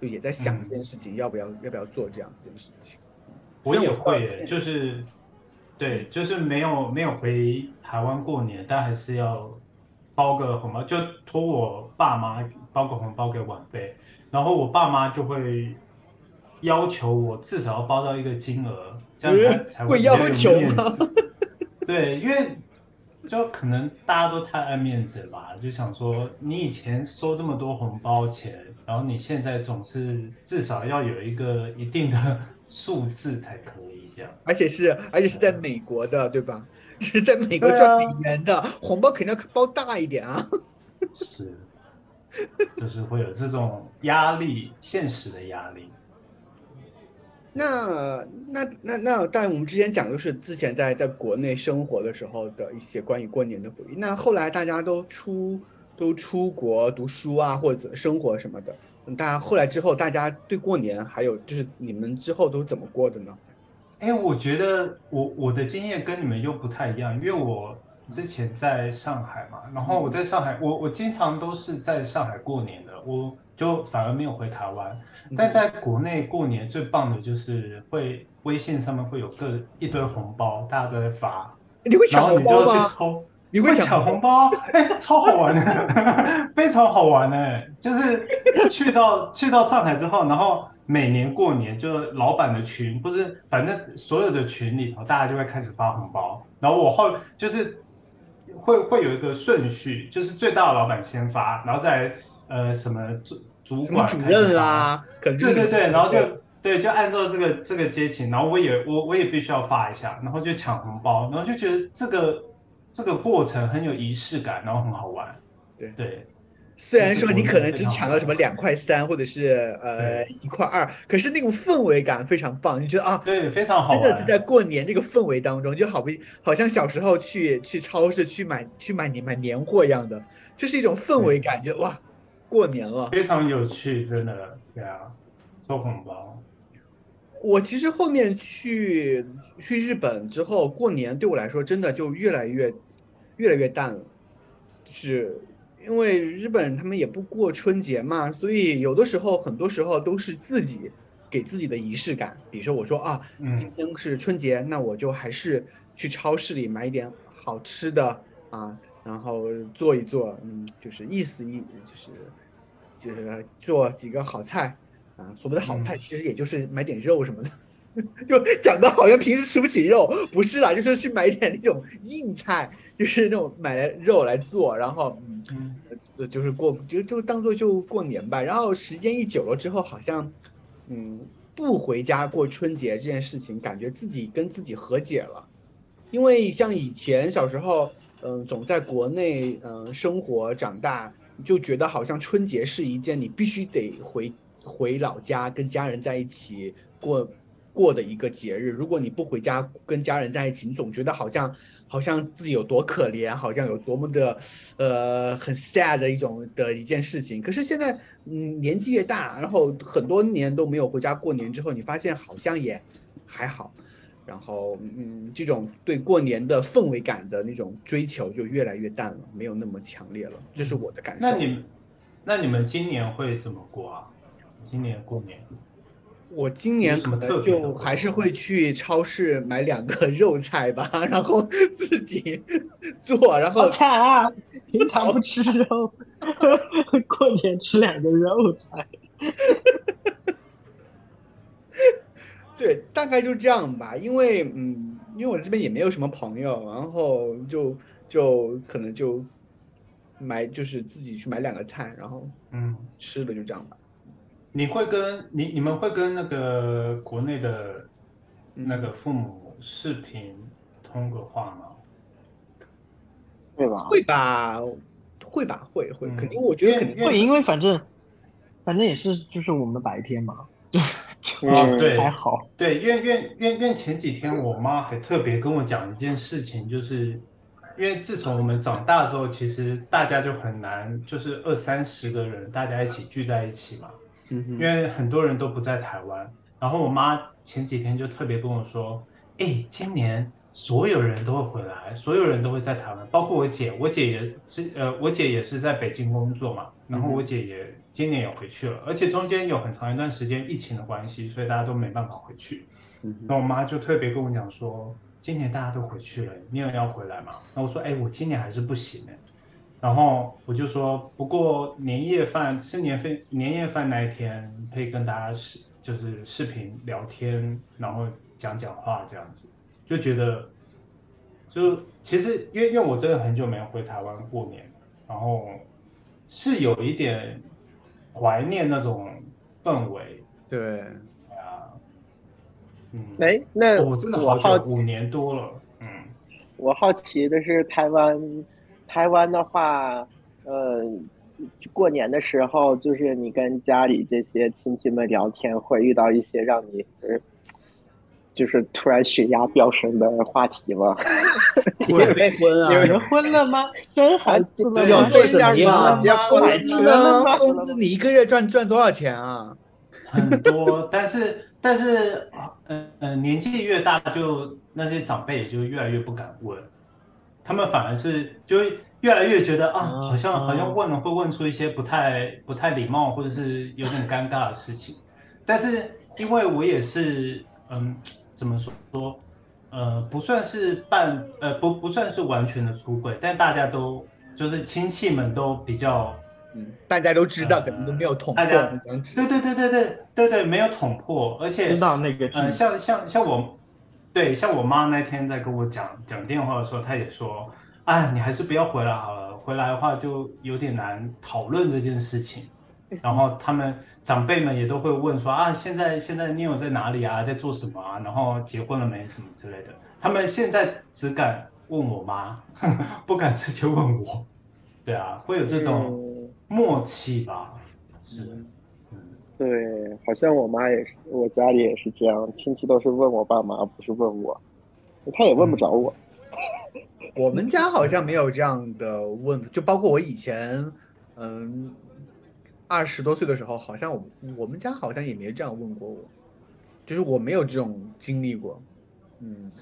就也在想这件事情，要不要要不要做这样一件事情。我也会，就是，对，就是没有没有回台湾过年，但还是要包个红包，就托我爸妈包个红包给晚辈，然后我爸妈就会要求我至少要包到一个金额，这样才才会要求吗？*laughs* 对，因为。就可能大家都太爱面子吧，就想说你以前收这么多红包钱，然后你现在总是至少要有一个一定的数字才可以这样，而且是而且是在美国的，对吧？*laughs* 是在美国赚美元的红包肯定要包大一点啊。*laughs* 是，就是会有这种压力，现实的压力。那那那那，但我们之前讲的是之前在在国内生活的时候的一些关于过年的回忆。那后来大家都出都出国读书啊，或者生活什么的，大家后来之后，大家对过年还有就是你们之后都怎么过的呢？哎，我觉得我我的经验跟你们又不太一样，因为我之前在上海嘛，然后我在上海，我我经常都是在上海过年的，我。就反而没有回台湾，但在国内过年最棒的就是会微信上面会有个一堆红包，大家都在发，你会抢红包吗？你会抢红包？哎，超好玩的，*laughs* 非常好玩呢。就是去到去到上海之后，然后每年过年，就老板的群，不是反正所有的群里头，大家就会开始发红包。然后我后就是会会有一个顺序，就是最大的老板先发，然后再。呃，什么主主管、主任啊？对对对，然后就对，就按照这个这个接勤，然后我也我我也必须要发一下，然后就抢红包，然后就觉得这个这个过程很有仪式感，然后很好玩。对对，虽然说你可能只抢到什么两块三或者是呃一块二，可是那种氛围感非常棒，你觉得啊？对，非常好，真的是在过年这个氛围当中，就好比好像小时候去去超市去买去买年买年货一样的，就是一种氛围感，觉哇。过年了，非常有趣，真的，对啊，抽红包。我其实后面去去日本之后，过年对我来说真的就越来越越来越淡了，是因为日本人他们也不过春节嘛，所以有的时候很多时候都是自己给自己的仪式感。比如说我说啊，今天是春节，那我就还是去超市里买一点好吃的啊，然后做一做，嗯，就是意思意就是。就是做几个好菜啊，所谓的好菜其实也就是买点肉什么的，*laughs* 就讲的好像平时吃不起肉，不是啦，就是去买点那种硬菜，就是那种买来肉来做，然后嗯，就是过就就当做就过年吧。然后时间一久了之后，好像嗯不回家过春节这件事情，感觉自己跟自己和解了，因为像以前小时候，嗯，总在国内嗯生活长大。就觉得好像春节是一件你必须得回回老家跟家人在一起过过的一个节日。如果你不回家跟家人在一起，你总觉得好像好像自己有多可怜，好像有多么的呃很 sad 的一种的一件事情。可是现在嗯年纪越大，然后很多年都没有回家过年之后，你发现好像也还好。然后，嗯，这种对过年的氛围感的那种追求就越来越淡了，没有那么强烈了，这是我的感受。那你，那你们今年会怎么过啊？今年过年？我今年可能就还是会去超市买两个 *laughs* 肉菜吧，然后自己做，然后好惨啊！平常不吃肉，*laughs* 过年吃两个肉菜。对，大概就这样吧。因为嗯，因为我这边也没有什么朋友，然后就就可能就买就是自己去买两个菜，然后嗯，吃的就这样吧。你会跟你你们会跟那个国内的嗯那个父母视频通个话吗？会吧？会吧，会吧，会会，嗯肯定，我觉得肯定会，因为反正反正也是就是我们的白天嘛，就 *laughs* 就嗯对还好。对，因为因为因为因为前几天我妈还特别跟我讲一件事情，就是因为自从我们长大之后，其实大家就很难，就是二三十个人大家一起聚在一起嘛。嗯哼因为很多人都不在台湾。然后我妈前几天就特别跟我说：“哎，今年所有人都会回来，所有人都会在台湾，包括我姐。我姐也是，呃，我姐也是在北京工作嘛。然后我姐也今年也回去了，而且中间有很长一段时间疫情的关系，所以大家都没办法回去。嗯那我妈就特别跟我讲说，今年大家都回去了，你也要回来嘛？那我说，哎，我今年还是不行哎。然后我就说，不过年夜饭吃年饭年夜饭那一天，可以跟大家视就是视频聊天，然后讲讲话这样子，就觉得就其实因为因为我真的很久没有回台湾过年，然后是有一点怀念那种氛围。对，啊，嗯，哎，那哦我真的我好好久，五奇，年多了，嗯。我好奇的是台湾，台湾的话，呃，过年的时候，就是你跟家里这些亲戚们聊天，会遇到一些让你就是就是突然血压飙升的话题吗？*laughs* 结婚啊，结婚了吗？生孩子了吗？要对象吗吗？结婚了吗？工资你一个月赚赚多少钱啊？很多，但是但是，呃呃，年纪越大，就那些长辈也就越来越不敢问，他们反而是就越来越觉得啊，啊好像好像啊问了会问出一些不太不太礼貌或者是有点尴尬的事情。但是因为我也是，嗯，怎么说说，呃，不算是半呃不不算是完全的出轨，但大家都就是亲戚们都比较。嗯，大家都知道，呃可能都没有捅破。对对对对对对对，没有捅破，而且知道那个嗯、像像像我，对，像我妈那天在跟我讲讲电话的时候，她也说，啊，你还是不要回来好了，回来的话就有点难讨论这件事情。然后他们长辈们也都会问说啊，现在现在你有在哪里啊，在做什么啊？然后结婚了没什么之类的。他们现在只敢问我妈，*laughs* 不敢直接问我。对啊，会有这种嗯，默契吧？是，嗯。对，好像我妈也是，我家里也是这样，亲戚都是问我爸妈，不是问我，他也问不着我。*laughs* 我们家好像没有这样的问，就包括我以前，嗯，二十多岁的时候，好像我我们家好像也没这样问过我，就是我没有这种经历过。嗯，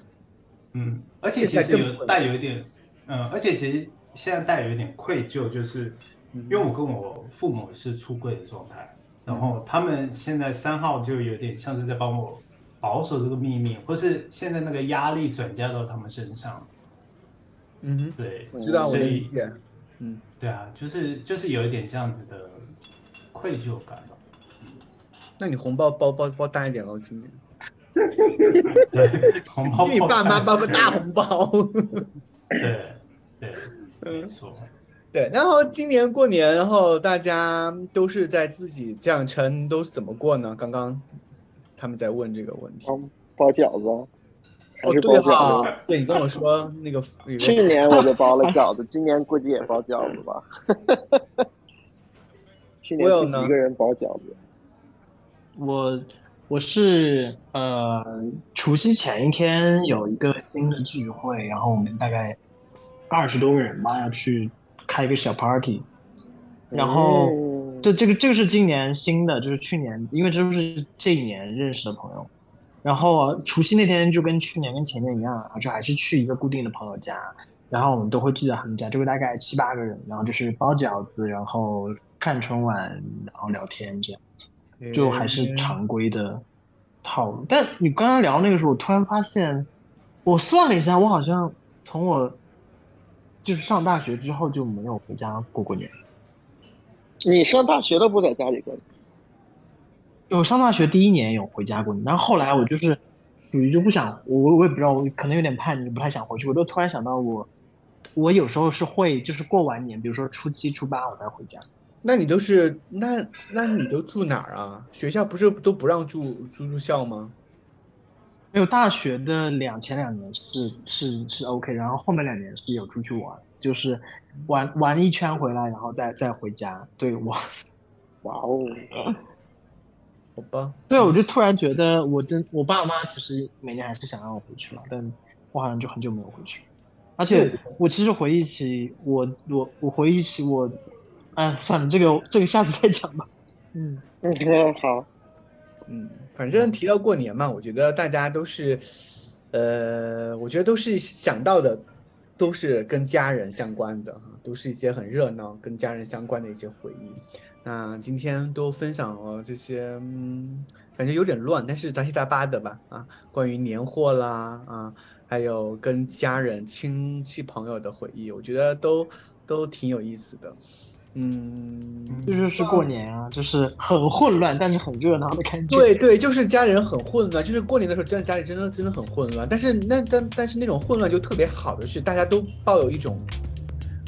嗯，而且其实有带有一点，嗯，而且其实现在带有一点愧疚，就是嗯因为我跟我父母是出柜的状态，然后他们现在三号就有点像是在帮我保守这个秘密，或是现在那个压力转嫁到他们身上，嗯哼，对，知道我所以的理解。嗯，对啊，就是就是有一点这样子的愧疚感吧。那你红包包包包大一点喽，今年。*laughs* 对，红包给你爸妈包个大红，包。对 *laughs* 对，嗯没错。对，然后今年过年，然后大家都是在自己这样称，都是怎么过呢？刚刚他们在问这个问题。包包饺子，哦，对？哈，对你跟我说那个去年我就包了 *laughs* 饺子，今年估计也包饺子吧。去年我有呢自己一个人包饺子，我我是呃除夕前一天有一个新的聚会，然后我们大概二十多个人吧，要去开一个小 party，然后嗯对这个这个是今年新的，就是去年因为这都是这一年认识的朋友，然后除夕那天就跟去年跟前年一样，就还是去一个固定的朋友家，然后我们都会聚在他们家，就会大概七八个人，然后就是包饺子，然后看春晚，然后聊天这样，就还是常规的套路。但你刚刚聊那个时候，我突然发现，我算了一下，我好像从我就是上大学之后就没有回家过过年。你上大学都不在家里过年？有上大学第一年有回家过年，然后后来我就是属于就不想，我我也不知道，我可能有点叛逆，不太想回去。我就突然想到我，我有时候是会就是过完年，比如说初七初八我才回家。那你都是那那你都住哪儿啊？学校不是都不让住住住校吗？没有，大学的两前两年是是是 OK，然后后面两年是有出去玩，就是玩玩一圈回来，然后再再回家。对我，*laughs* 哇哦，好吧，对，我就突然觉得我真我爸妈其实每年还是想让我回去嘛，但我好像就很久没有回去，而且我其实回忆起我我我回忆起我，哎，算了，这个这个下次再讲吧。嗯嗯，好，嗯，反正提到过年嘛，我觉得大家都是，呃，我觉得都是想到的，都是跟家人相关的哈，都是一些很热闹、跟家人相关的一些回忆。那今天都分享了这些，嗯，感觉有点乱，但是杂七杂八的吧，啊，关于年货啦，啊，还有跟家人、亲戚朋友的回忆，我觉得都都挺有意思的，嗯，这就是过年啊，就是很混乱，但是很热闹的感觉。对对，就是家里人很混乱，就是过年的时候，真的家里真的真的很混乱，但是那但但是那种混乱就特别好的是，大家都抱有一种。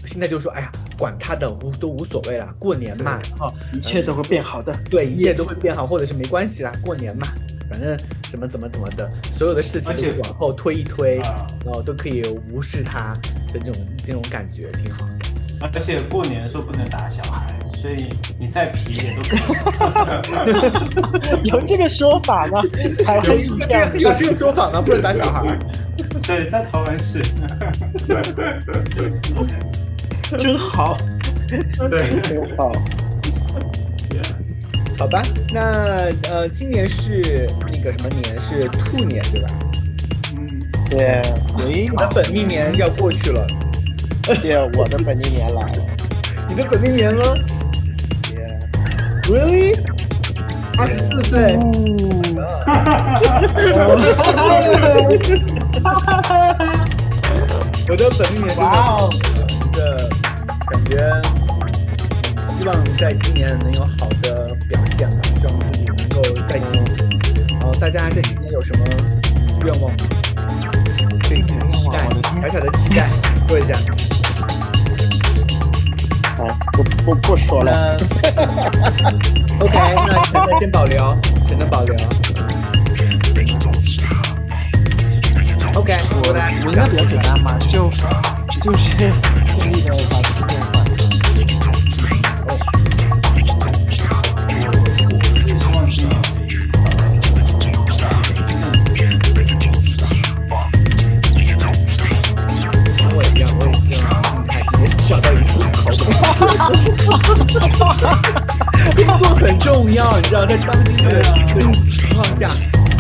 现在就说，哎呀，管他的，无都无所谓了，过年嘛，然后一切都会变好的，对，一切都会变好，或者是没关系啦，过年嘛，反正怎么怎么怎么的，所有的事情都往后推一推，然后都可以无视它的这种这种感觉，挺好。而且过年的时候不能打小孩，所以你再皮也都可以。*laughs* 有这个说法吗？台湾是这样，有这个说法吗？不能打小孩？*laughs* 对，在台湾是。真好，对，真好。好吧，那呃，今年是那个什么年？是兔年，对吧？嗯，对。我的本命年要过去了。对，我的本命年来了。你的本命年呢？Really？二十四岁。哈哈哈哈哈我的本命年。哇哦！的。感觉希望在今年能有好的表现吧，希望自己能够再进步。然后大家这几年有什么愿望吗？对自己期待，小小的期待，说一下。好，不不不说了。*laughs* OK，那陈的先保留，陈的保留。OK，我我应该比较简单嘛，就就是顺利的把这个。*laughs* 哈哈工作很重要你知道在当今这个情况下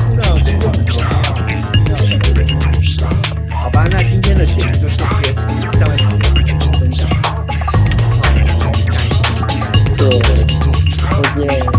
真的工作很重要啊真的好吧那今天的节目就是 tsg 下面好物分享好物分享好再见